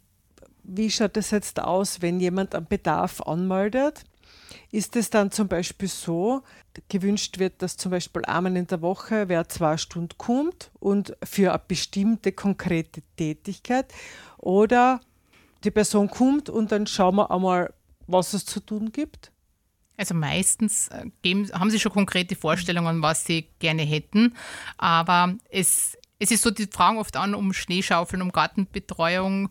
Wie schaut es jetzt aus, wenn jemand einen Bedarf anmeldet? Ist es dann zum Beispiel so, gewünscht wird, dass zum Beispiel einmal in der Woche wer zwei Stunden kommt und für eine bestimmte konkrete Tätigkeit oder die Person kommt und dann schauen wir einmal, was es zu tun gibt? Also meistens äh, geben, haben sie schon konkrete Vorstellungen, was sie gerne hätten, aber es, es ist so, die fragen oft an um Schneeschaufeln, um Gartenbetreuung,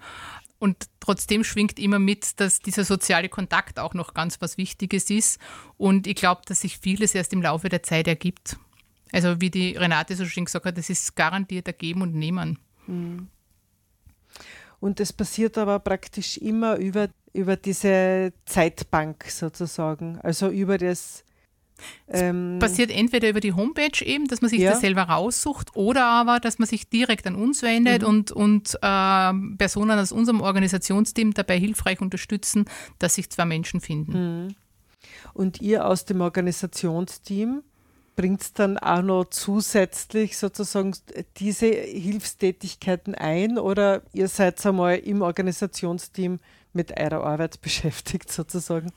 und trotzdem schwingt immer mit, dass dieser soziale Kontakt auch noch ganz was Wichtiges ist. Und ich glaube, dass sich vieles erst im Laufe der Zeit ergibt. Also wie die Renate so schön gesagt hat, das ist garantiert ergeben und nehmen. Mhm. Und das passiert aber praktisch immer über, über diese Zeitbank sozusagen, also über das Ähm, passiert entweder über die Homepage eben, dass man sich ja. das selber raussucht, oder aber, dass man sich direkt an uns wendet mhm. und, und äh, Personen aus unserem Organisationsteam dabei hilfreich unterstützen, dass sich zwei Menschen finden. Mhm. Und ihr aus dem Organisationsteam bringt es dann auch noch zusätzlich sozusagen diese Hilfstätigkeiten ein oder ihr seid einmal im Organisationsteam mit eurer Arbeit beschäftigt sozusagen?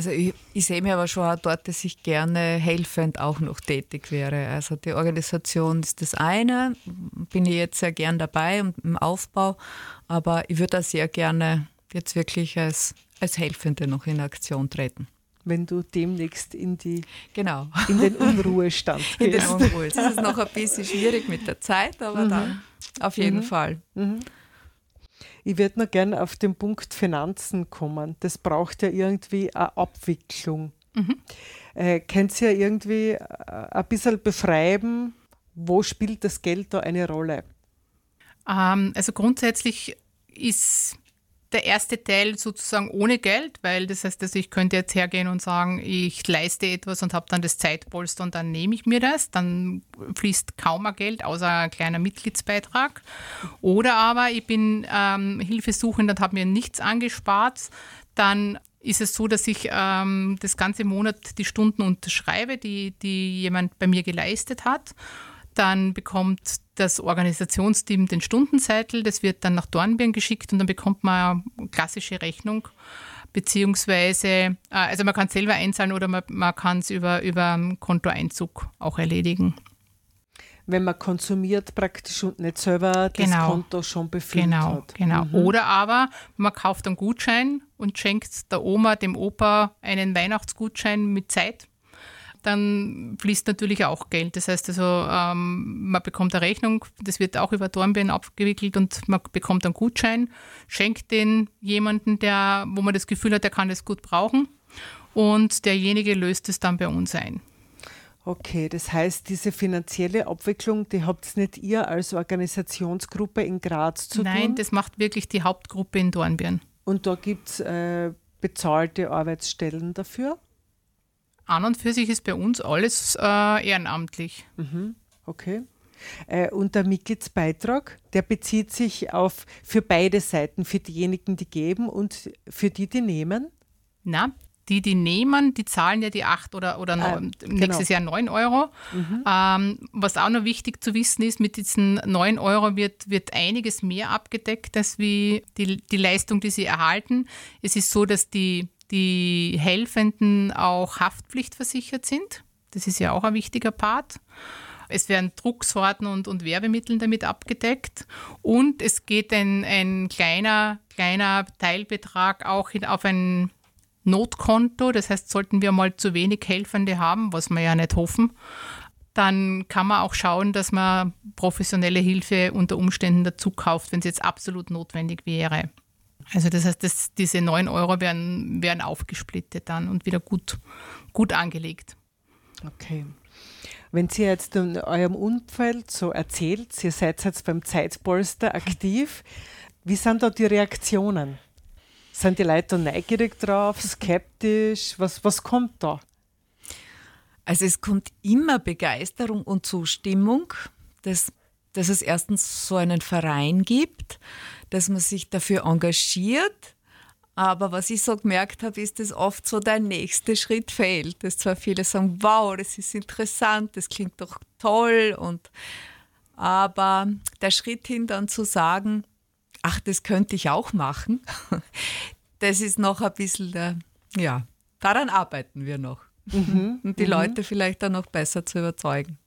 Also ich, ich, sehe mir aber schon auch dort, dass ich gerne helfend auch noch tätig wäre. Also die Organisation ist das eine, bin ich jetzt sehr gern dabei und im Aufbau, aber ich würde da sehr gerne jetzt wirklich als, als Helfende noch in Aktion treten wenn du demnächst in, die, genau. in den Unruhestand gehst. In den Unruhe. Das ist noch ein bisschen schwierig mit der Zeit, aber mhm. dann auf jeden mhm. Fall. Mhm. Ich würde noch gerne auf den Punkt Finanzen kommen. Das braucht ja irgendwie eine Abwicklung. Mhm. Äh, könnt ihr irgendwie äh, ein bisschen beschreiben, wo spielt das Geld da eine Rolle? Ähm, also grundsätzlich ist der erste Teil sozusagen ohne Geld, weil das heißt, also ich könnte jetzt hergehen und sagen, ich leiste etwas und habe dann das Zeitpolster und dann nehme ich mir das. Dann fließt kaum ein Geld, außer ein kleiner Mitgliedsbeitrag. Oder aber ich bin ähm, Hilfesuchend und habe mir nichts angespart. Dann ist es so, dass ich ähm, das ganze Monat die Stunden unterschreibe, die, die jemand bei mir geleistet hat. Dann bekommt das Organisationsteam den Stundenzettel, das wird dann nach Dornbirn geschickt und dann bekommt man eine klassische Rechnung. Beziehungsweise, äh, also man kann es selber einzahlen oder man, man kann es über, über Kontoeinzug auch erledigen. Wenn man konsumiert praktisch und nicht selber das genau. Konto schon befüllt genau, hat. Genau, mhm. Oder aber man kauft einen Gutschein und schenkt der Oma, dem Opa einen Weihnachtsgutschein mit Zeit dann fließt natürlich auch Geld. Das heißt also, ähm, man bekommt eine Rechnung, das wird auch über Dornbirn abgewickelt und man bekommt einen Gutschein, schenkt den jemanden, der, wo man das Gefühl hat, der kann das gut brauchen und derjenige löst es dann bei uns ein. Okay, das heißt, diese finanzielle Abwicklung, die habt nicht ihr als Organisationsgruppe in Graz zu Nein, tun? Nein, das macht wirklich die Hauptgruppe in Dornbirn. Und da gibt es äh, bezahlte Arbeitsstellen dafür? An und für sich ist bei uns alles äh, ehrenamtlich. Mhm. Okay. Äh, und der Mitgliedsbeitrag, der bezieht sich auf für beide Seiten, für diejenigen, die geben und für die, die nehmen? Na, die, die nehmen, die zahlen ja die 8 oder, oder ah, nächstes genau. Jahr 9 Euro. Mhm. Ähm, was auch noch wichtig zu wissen ist, mit diesen 9 Euro wird, wird einiges mehr abgedeckt, als wie die, die Leistung, die sie erhalten. Es ist so, dass die die Helfenden auch haftpflichtversichert sind. Das ist ja auch ein wichtiger Part. Es werden Drucksorten und, und Werbemittel damit abgedeckt. Und es geht ein, ein kleiner, kleiner Teilbetrag auch auf ein Notkonto. Das heißt, sollten wir mal zu wenig Helfende haben, was wir ja nicht hoffen, dann kann man auch schauen, dass man professionelle Hilfe unter Umständen dazu kauft, wenn es jetzt absolut notwendig wäre. Also das heißt, das, diese 9 Euro werden, werden aufgesplittet dann und wieder gut, gut angelegt. Okay. Wenn Sie jetzt in eurem Umfeld so erzählt, ihr seid jetzt beim Zeitpolster aktiv, wie sind da die Reaktionen? Sind die Leute neugierig drauf, skeptisch? Was, was kommt da? Also es kommt immer Begeisterung und Zustimmung, dass, dass es erstens so einen Verein gibt, dass man sich dafür engagiert. Aber was ich so gemerkt habe, ist, dass oft so der nächste Schritt fehlt. Dass zwar viele sagen, wow, das ist interessant, das klingt doch toll. Und, aber der Schritt hin dann zu sagen, ach, das könnte ich auch machen, das ist noch ein bisschen, der, ja, daran arbeiten wir noch. Mhm. Und die mhm. Leute vielleicht dann noch besser zu überzeugen.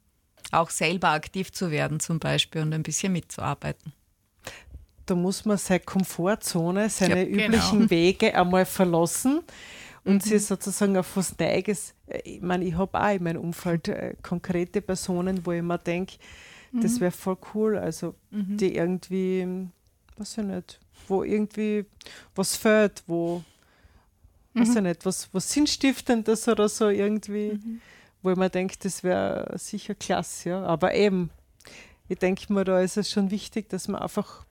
Auch selber aktiv zu werden zum Beispiel und ein bisschen mitzuarbeiten da muss man seine Komfortzone, seine ja, genau. üblichen Wege einmal verlassen und mhm. sich sozusagen auf was Neues. Äh, ich meine, ich habe auch in meinem Umfeld äh, konkrete Personen, wo ich mir denke, mhm. das wäre voll cool, also mhm. die irgendwie, weiß ich nicht, wo irgendwie was fehlt, wo, weiß ich mhm. nicht, was, was Sinnstiftendes oder so irgendwie, mhm. Wo mir denke, das wäre sicher klasse, ja. Aber eben, ich denke mir, da ist es schon wichtig, dass man einfach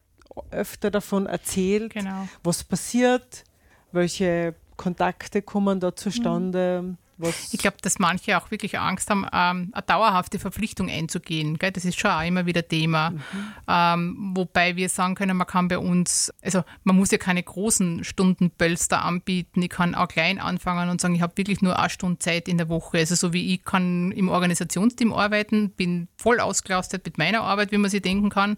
öfter davon erzählt, genau. was passiert, welche Kontakte kommen da zustande, mhm. Was ich glaube, dass manche auch wirklich Angst haben, ähm, eine dauerhafte Verpflichtung einzugehen. Gell? Das ist schon auch immer wieder Thema. Mhm. Ähm, wobei wir sagen können, man kann bei uns, also man muss ja keine großen Stundenpölster anbieten. Ich kann auch klein anfangen und sagen, ich habe wirklich nur eine Stunde Zeit in der Woche. Also so wie ich kann im Organisationsteam arbeiten, bin voll ausgelastet mit meiner Arbeit, wie man sich denken kann,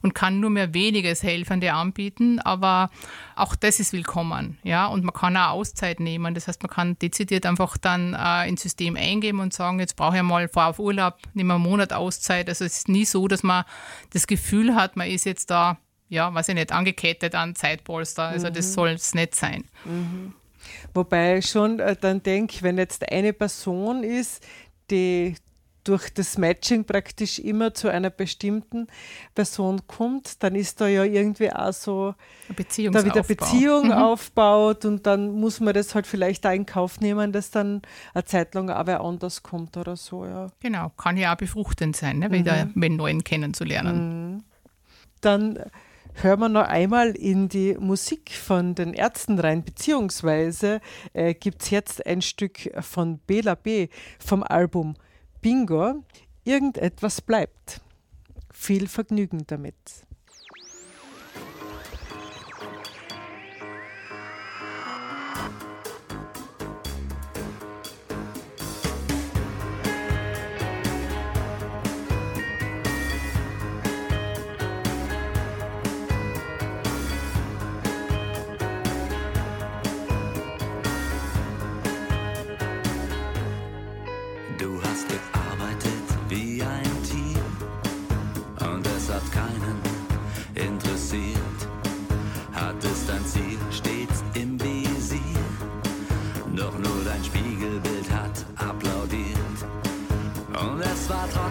und kann nur mehr weniges Helfende anbieten. Aber auch das ist willkommen. Ja? Und man kann auch Auszeit nehmen. Das heißt, man kann dezidiert einfach dann äh, ins System eingeben und sagen, jetzt brauche ich mal vor auf Urlaub, nehme einen Monat Auszeit. Also es ist nie so, dass man das Gefühl hat, man ist jetzt da, ja, weiß ich nicht, angekettet an Zeitpolster. Also mhm. das soll es nicht sein. Mhm. Wobei ich schon äh, dann denke, wenn jetzt eine Person ist, die durch das Matching praktisch immer zu einer bestimmten Person kommt, dann ist da ja irgendwie auch so da wieder Beziehung mhm. aufbaut und dann muss man das halt vielleicht auch in Kauf nehmen, dass dann eine Zeit lang auch wer anders kommt oder so. Ja. Genau, kann ja auch befruchtend sein, ne, wieder mhm. einen neuen kennenzulernen. Mhm. Dann hören wir noch einmal in die Musik von den Ärzten rein, beziehungsweise äh, gibt es jetzt ein Stück von Bela B. vom Album Bingo, irgendetwas bleibt. Viel Vergnügen damit.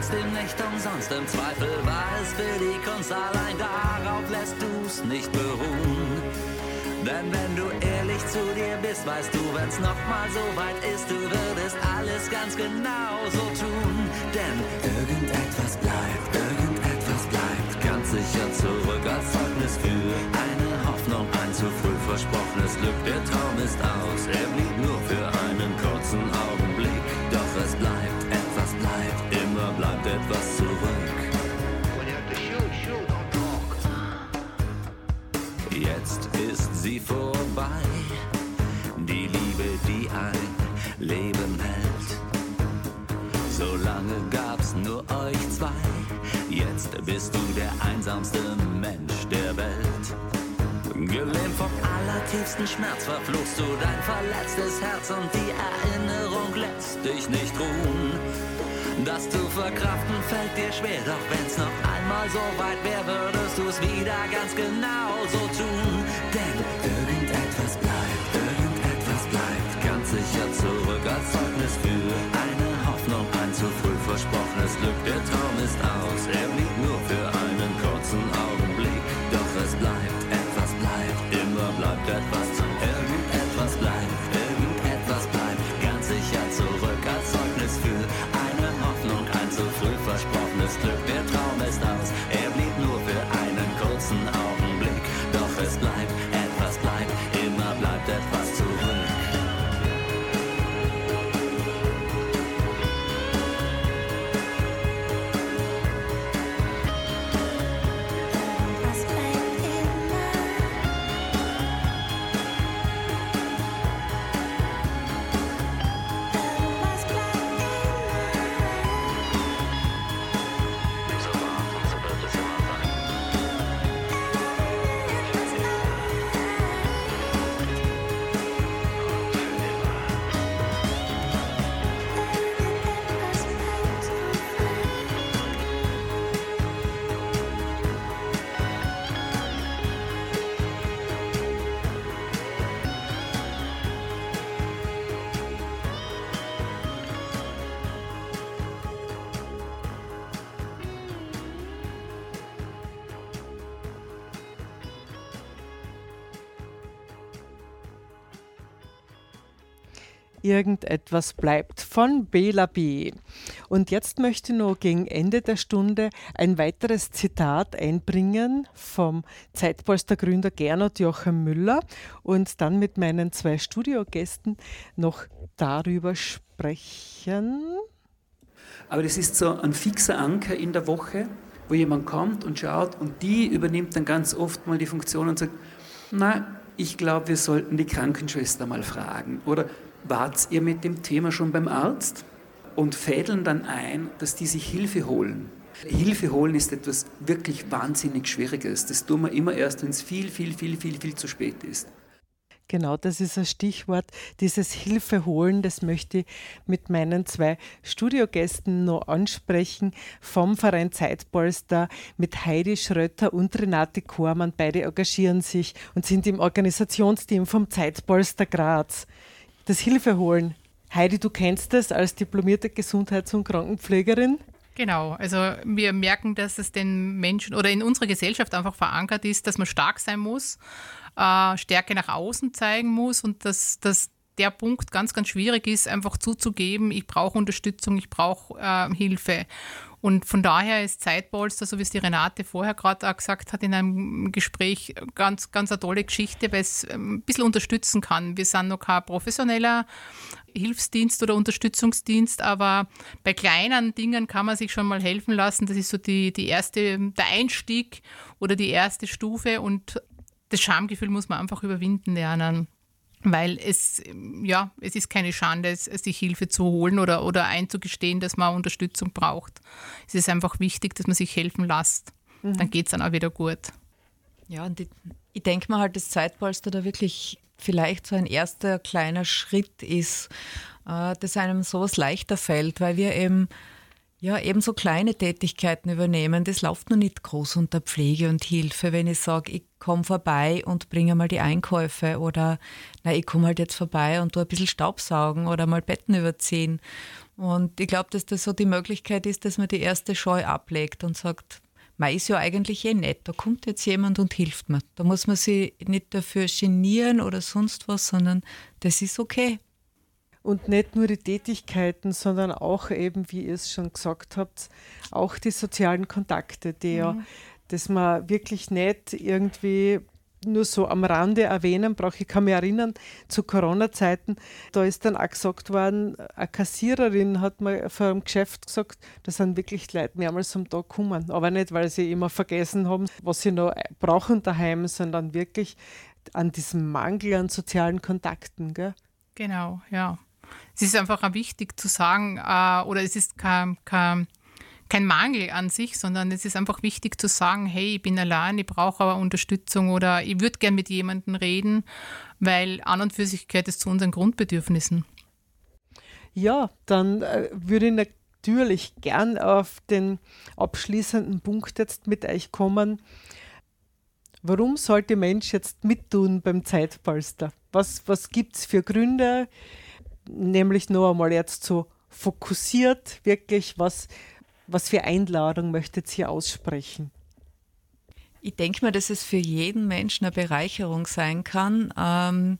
Trotzdem nicht umsonst. Im Zweifel war es für die Kunst allein darauf lässt du's nicht beruhen. Denn wenn du ehrlich zu dir bist, weißt du, wenn's nochmal so weit ist, du würdest alles ganz genau so tun. Denn irgendetwas bleibt, irgendetwas bleibt ganz sicher zurück als Zeugnis für eine Hoffnung, ein zu früh versprochenes Glück. Der Traum ist aus, er blieb sie vorbei, die Liebe, die ein Leben hält. So lange gab's nur euch zwei, jetzt bist du der einsamste Mensch der Welt. Gelähmt vom allertiefsten Schmerz verfluchst du dein verletztes Herz und die Erinnerung lässt dich nicht ruhen. Das zu verkraften fällt dir schwer, doch wenn's noch einmal so weit wäre, würdest du's wieder ganz genau so tun. Denn irgendetwas bleibt, irgendetwas bleibt ganz sicher zurück als Zeugnis für eine Hoffnung, ein zu früh versprochenes Glück. Der Traum ist aus, er blieb Irgendetwas bleibt von Bela B. Und jetzt möchte ich noch gegen Ende der Stunde ein weiteres Zitat einbringen vom Zeitpolster-Gründer Gernot Joachim Müller und dann mit meinen zwei Studiogästen noch darüber sprechen. Aber das ist so ein fixer Anker in der Woche, wo jemand kommt und schaut und die übernimmt dann ganz oft mal die Funktion und sagt, na, ich glaube, wir sollten die Krankenschwester mal fragen. Oder wart ihr mit dem Thema schon beim Arzt? Und fädeln dann ein, dass die sich Hilfe holen. Hilfe holen ist etwas wirklich wahnsinnig Schwieriges. Das tun wir immer erst, wenn es viel, viel, viel, viel, viel zu spät ist. Genau, das ist ein Stichwort. Dieses Hilfe holen, das möchte ich mit meinen zwei Studiogästen noch ansprechen. Vom Verein Zeitpolster mit Heidi Schröter und Renate Kormann. Beide engagieren sich und sind im Organisationsteam vom Zeitpolster Graz. Das Hilfe holen. Heidi, du kennst das als diplomierte Gesundheits- und Krankenpflegerin. Genau, also wir merken, dass es den Menschen oder in unserer Gesellschaft einfach verankert ist, dass man stark sein muss, äh, Stärke nach außen zeigen muss und dass, dass der Punkt ganz, ganz schwierig ist, einfach zuzugeben, ich brauche Unterstützung, ich brauche äh, Hilfe. Und von daher ist Zeitpolster, so wie es die Renate vorher gerade auch gesagt hat in einem Gespräch, ganz, ganz eine tolle Geschichte, weil es ähm, ein bisschen unterstützen kann. Wir sind noch kein professioneller Hilfsdienst oder Unterstützungsdienst, aber bei kleinen Dingen kann man sich schon mal helfen lassen. Das ist so die, die erste, der Einstieg oder die erste Stufe und das Schamgefühl muss man einfach überwinden lernen. Weil es, ja, es ist keine Schande, sich Hilfe zu holen oder, oder einzugestehen, dass man Unterstützung braucht. Es ist einfach wichtig, dass man sich helfen lässt. Mhm. Dann geht es dann auch wieder gut. Ja, und ich, ich denke mal halt, das Zeitpolster da wirklich vielleicht so ein erster kleiner Schritt ist, äh, dass einem sowas leichter fällt, weil wir eben ja, eben so kleine Tätigkeiten übernehmen. Das läuft noch nicht groß unter Pflege und Hilfe, wenn ich sage, ich komme vorbei und bringe mal die Einkäufe oder na, ich komme halt jetzt vorbei und tu ein bisschen Staubsaugen oder mal Betten überziehen. Und ich glaube, dass das so die Möglichkeit ist, dass man die erste Scheu ablegt und sagt, man ist ja eigentlich eh nett, da kommt jetzt jemand und hilft mir. Da muss man sich nicht dafür genieren oder sonst was, sondern das ist okay. Und nicht nur die Tätigkeiten, sondern auch eben, wie ihr es schon gesagt habt, auch die sozialen Kontakte, die mhm. ja, dass man wirklich nicht irgendwie nur so am Rande erwähnen brauche. Ich kann mich erinnern, zu Corona-Zeiten, da ist dann auch gesagt worden, eine Kassiererin hat mal vor einem Geschäft gesagt, da sind wirklich Leute mehrmals am Tag kommen. Aber nicht, weil sie immer vergessen haben, was sie noch brauchen daheim, sondern wirklich an diesem Mangel an sozialen Kontakten. Gell? Genau, ja es ist einfach wichtig zu sagen, äh, oder es ist kein, kein, kein Mangel an sich, sondern es ist einfach wichtig zu sagen, hey, ich bin allein, ich brauche aber Unterstützung oder ich würde gern mit jemandem reden, weil an und für sich gehört es zu unseren Grundbedürfnissen. Ja, dann äh, würde ich natürlich gern auf den abschließenden Punkt jetzt mit euch kommen. Warum sollte Mensch jetzt mittun beim Zeitpolster? Was, was gibt es für Gründe? Nämlich nur einmal jetzt so fokussiert, wirklich, was, was für Einladung möchtet ihr aussprechen? Ich denke mir, dass es für jeden Menschen eine Bereicherung sein kann, ähm,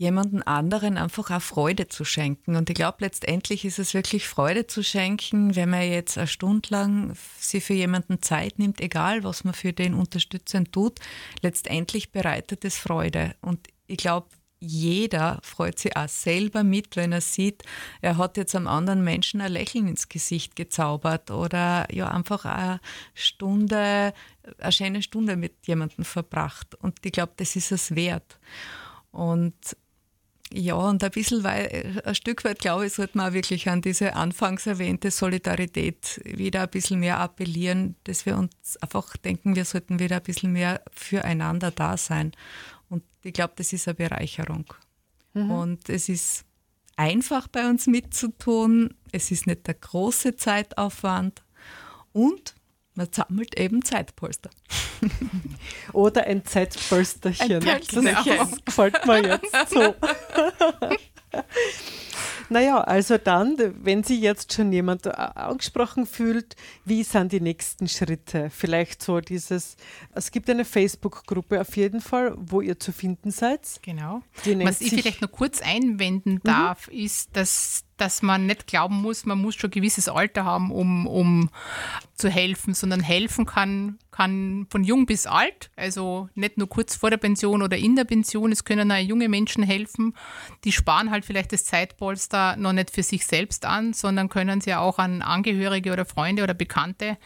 jemanden anderen einfach auch Freude zu schenken. Und ich glaube, letztendlich ist es wirklich Freude zu schenken, wenn man jetzt eine Stunde lang sich für jemanden Zeit nimmt, egal was man für den unterstützend tut. Letztendlich bereitet es Freude. Und ich glaube, jeder freut sich auch selber mit, wenn er sieht, er hat jetzt einem anderen Menschen ein Lächeln ins Gesicht gezaubert oder ja einfach eine Stunde, eine schöne Stunde mit jemandem verbracht. Und ich glaube, das ist es wert. Und ja, und ein bisschen, weil, ein Stück weit, glaube ich, sollte man auch wirklich an diese anfangs erwähnte Solidarität wieder ein bisschen mehr appellieren, dass wir uns einfach denken, wir sollten wieder ein bisschen mehr füreinander da sein. Ich glaube, das ist eine Bereicherung. Mhm. Und es ist einfach bei uns mitzutun. Es ist nicht der große Zeitaufwand. Und man sammelt eben Zeitpolster. Oder ein Zeitpolsterchen. Ein Das gefällt mir jetzt so. Naja, also dann, wenn sich jetzt schon jemand äh, angesprochen fühlt, wie sind die nächsten Schritte? Vielleicht so dieses, es gibt eine Facebook-Gruppe auf jeden Fall, wo ihr zu finden seid. Genau. Was ich vielleicht noch kurz einwenden mhm. darf, mhm. ist, dass dass man nicht glauben muss, man muss schon ein gewisses Alter haben, um, um zu helfen, sondern helfen kann, kann von jung bis alt, also nicht nur kurz vor der Pension oder in der Pension. Es können auch junge Menschen helfen, die sparen halt vielleicht das Zeitpolster noch nicht für sich selbst an, sondern können sie auch an Angehörige oder Freunde oder Bekannte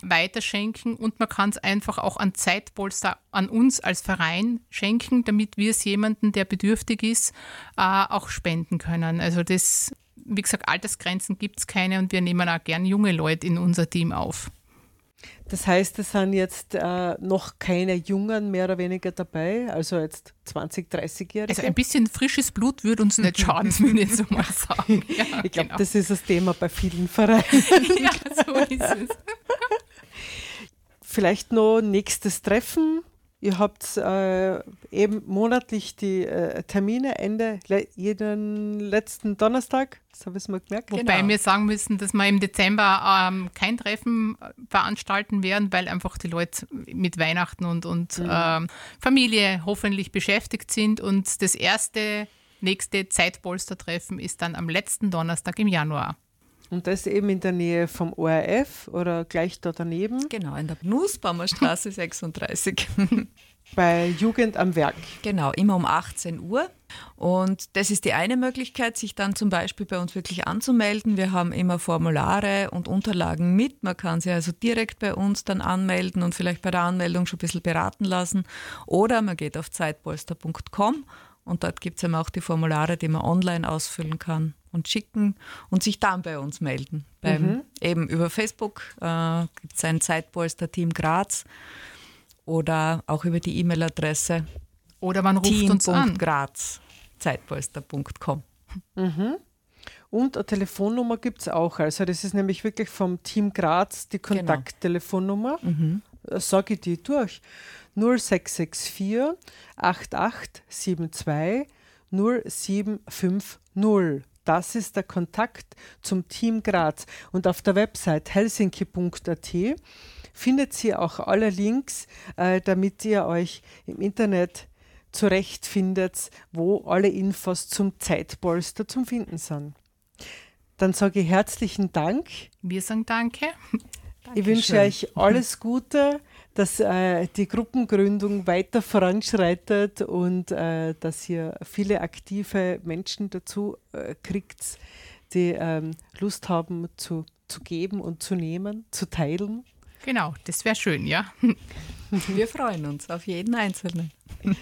weiterschenken und man kann es einfach auch an Zeitpolster an uns als Verein schenken, damit wir es jemandem, der bedürftig ist, äh, auch spenden können. Also das, wie gesagt, Altersgrenzen gibt es keine und wir nehmen auch gern junge Leute in unser Team auf. Das heißt, es sind jetzt äh, noch keine Jungen mehr oder weniger dabei, also jetzt 20, 30-Jährige. Also ein bisschen frisches Blut würde uns nicht schaden, würde ich jetzt mal sagen. Ja, ich glaube, genau. das ist das Thema bei vielen Vereinen. ja, so ist es. Vielleicht noch nächstes Treffen. Ihr habt äh, eben monatlich die äh, Termine Ende le jeden letzten Donnerstag, das habe ich mal gemerkt. Wobei genau. wir sagen müssen, dass wir im Dezember ähm, kein Treffen veranstalten werden, weil einfach die Leute mit Weihnachten und, und mhm. ähm, Familie hoffentlich beschäftigt sind. Und das erste nächste Zeitpolster-Treffen ist dann am letzten Donnerstag im Januar. Und das eben in der Nähe vom ORF oder gleich da daneben? Genau, in der Nussbaumer Straße 36. Bei Jugend am Werk. Genau, immer um 18 Uhr. Und das ist die eine Möglichkeit, sich dann zum Beispiel bei uns wirklich anzumelden. Wir haben immer Formulare und Unterlagen mit. Man kann sie also direkt bei uns dann anmelden und vielleicht bei der Anmeldung schon ein bisschen beraten lassen. Oder man geht auf zeitpolster.com und dort gibt es auch die Formulare, die man online ausfüllen kann und schicken und sich dann bei uns melden. Beim, mhm. Eben über Facebook äh, gibt es ein Zeitpolster Team Graz oder auch über die E-Mail-Adresse. Oder man ruft Team. uns an. Graz, zeitpolster.com. Mhm. Und eine Telefonnummer gibt es auch. Also das ist nämlich wirklich vom Team Graz die genau. Kontakttelefonnummer. Genau. Mhm. Sage ich die durch. 0664 8872 0750. Das ist der Kontakt zum Team Graz. Und auf der Website helsinki.at findet ihr auch alle Links, äh, damit ihr euch im Internet zurechtfindet, wo alle Infos zum Zeitpolster zum Finden sind. Dann sage ich herzlichen Dank. Wir sagen Danke. Ich wünsche euch alles Gute, dass äh, die Gruppengründung weiter voranschreitet und äh, dass ihr viele aktive Menschen dazu äh, kriegt, die ähm, Lust haben zu, zu geben und zu nehmen, zu teilen. Genau, das wäre schön, ja. Wir freuen uns auf jeden Einzelnen.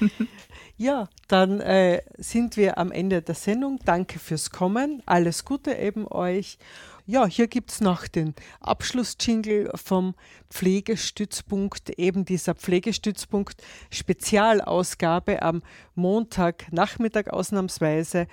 Ja, dann äh, sind wir am Ende der Sendung. Danke fürs Kommen. Alles Gute eben euch. Ja, hier gibt es noch den Abschlussjingle vom Pflegestützpunkt, eben dieser Pflegestützpunkt Spezialausgabe am Montagnachmittag ausnahmsweise.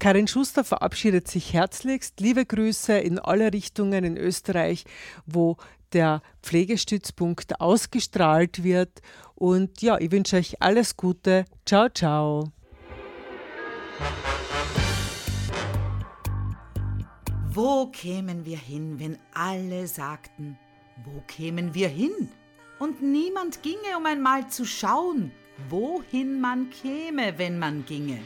Karin Schuster verabschiedet sich herzlichst. Liebe Grüße in alle Richtungen in Österreich, wo der Pflegestützpunkt ausgestrahlt wird. Und ja, ich wünsche euch alles Gute. Ciao, ciao. Wo kämen wir hin, wenn alle sagten, wo kämen wir hin? Und niemand ginge, um einmal zu schauen, wohin man käme, wenn man ginge.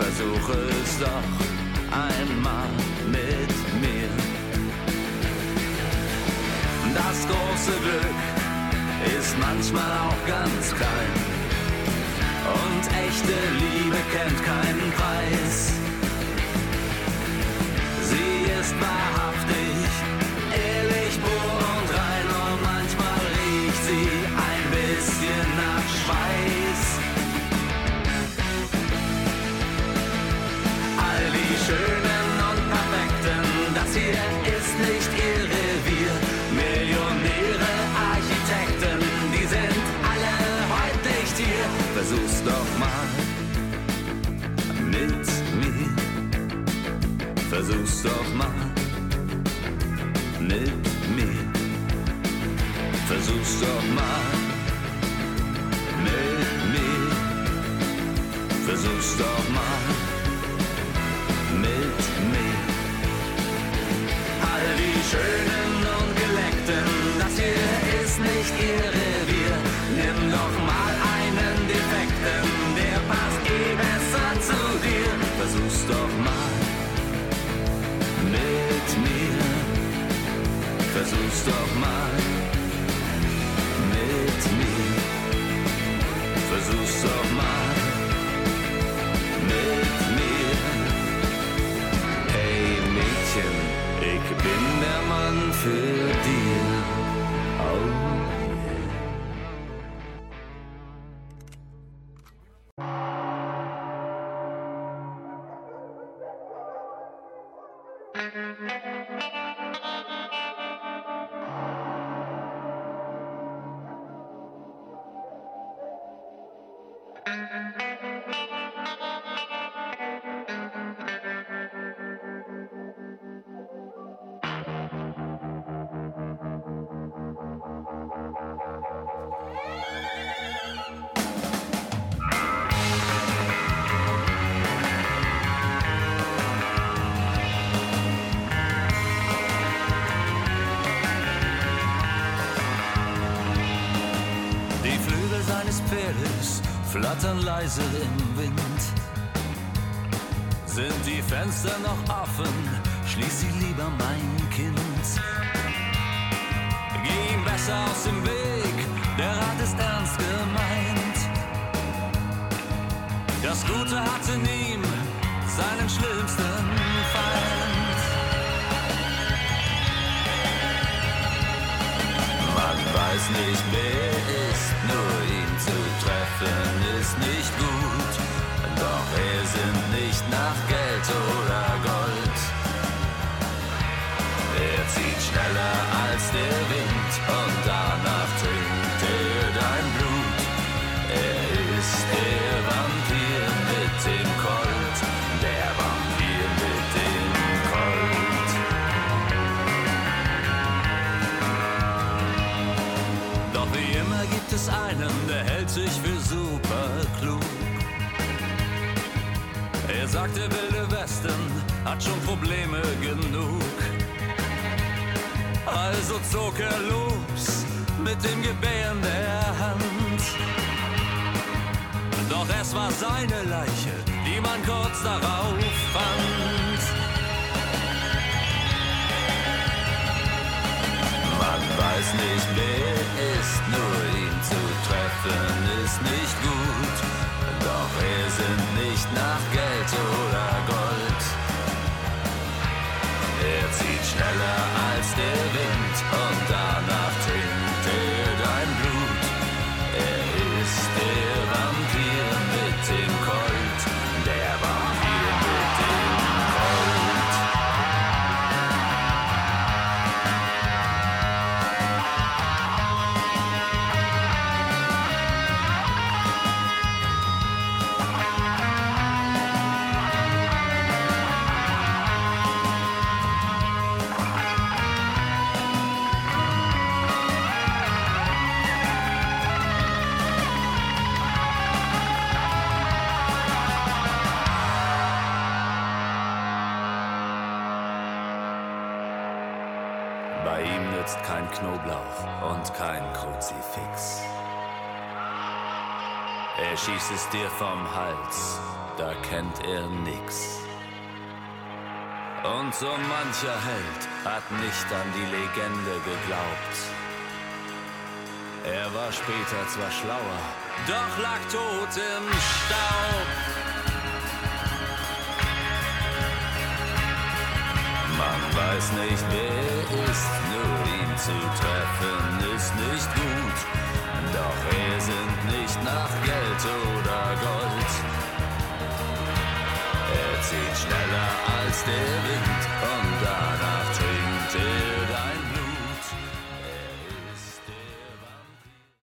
Versuche es doch einmal mit mir. Das große Glück ist manchmal auch ganz klein. Und echte Liebe kennt keinen Preis. Sie ist wahrhaftig, Versuch's doch mal mit mir. Versuch's doch mal mit mir. Versuch's doch mal mit mir. All die schönen und geleckten, das hier ist nicht ihr Revier. Nimm doch mal einen defekten, der passt eh besser zu dir. Versuch's doch mal Versuch's doch mal mit mir. Versuch's doch mal mit mir. Hey Mädchen, ich bin der Mann für dir. Die flattern leise im Wind. Sind die Fenster noch offen? Schließ sie lieber, mein Kind. Geh ihm besser aus dem Weg, der Rat ist ernst gemeint. Das Gute hat in ihm seinen schlimmsten Feind. Man weiß nicht, wer treffen ist nicht gut. Doch wir sind nicht nach Geld oder Gold. Er zieht schneller als der Wind und danach trinkt er dein Blut. Er ist der Vampir mit dem Colt, der Vampir mit dem Colt. Doch wie immer gibt es einen, der hält sich für Sagt, der wilde Westen hat schon Probleme genug. Also zog er los mit dem Gewehr in der Hand. Doch es war seine Leiche, die man kurz darauf fand. Schießt es dir vom Hals, da kennt er nix. Und so mancher Held hat nicht an die Legende geglaubt. Er war später zwar schlauer, doch lag tot im Staub. Man weiß nicht, wer er ist, nur ihn zu treffen ist nicht gut. Wir sind nicht nach Geld oder Gold. Er zieht schneller als der Wind und danach trinkt er.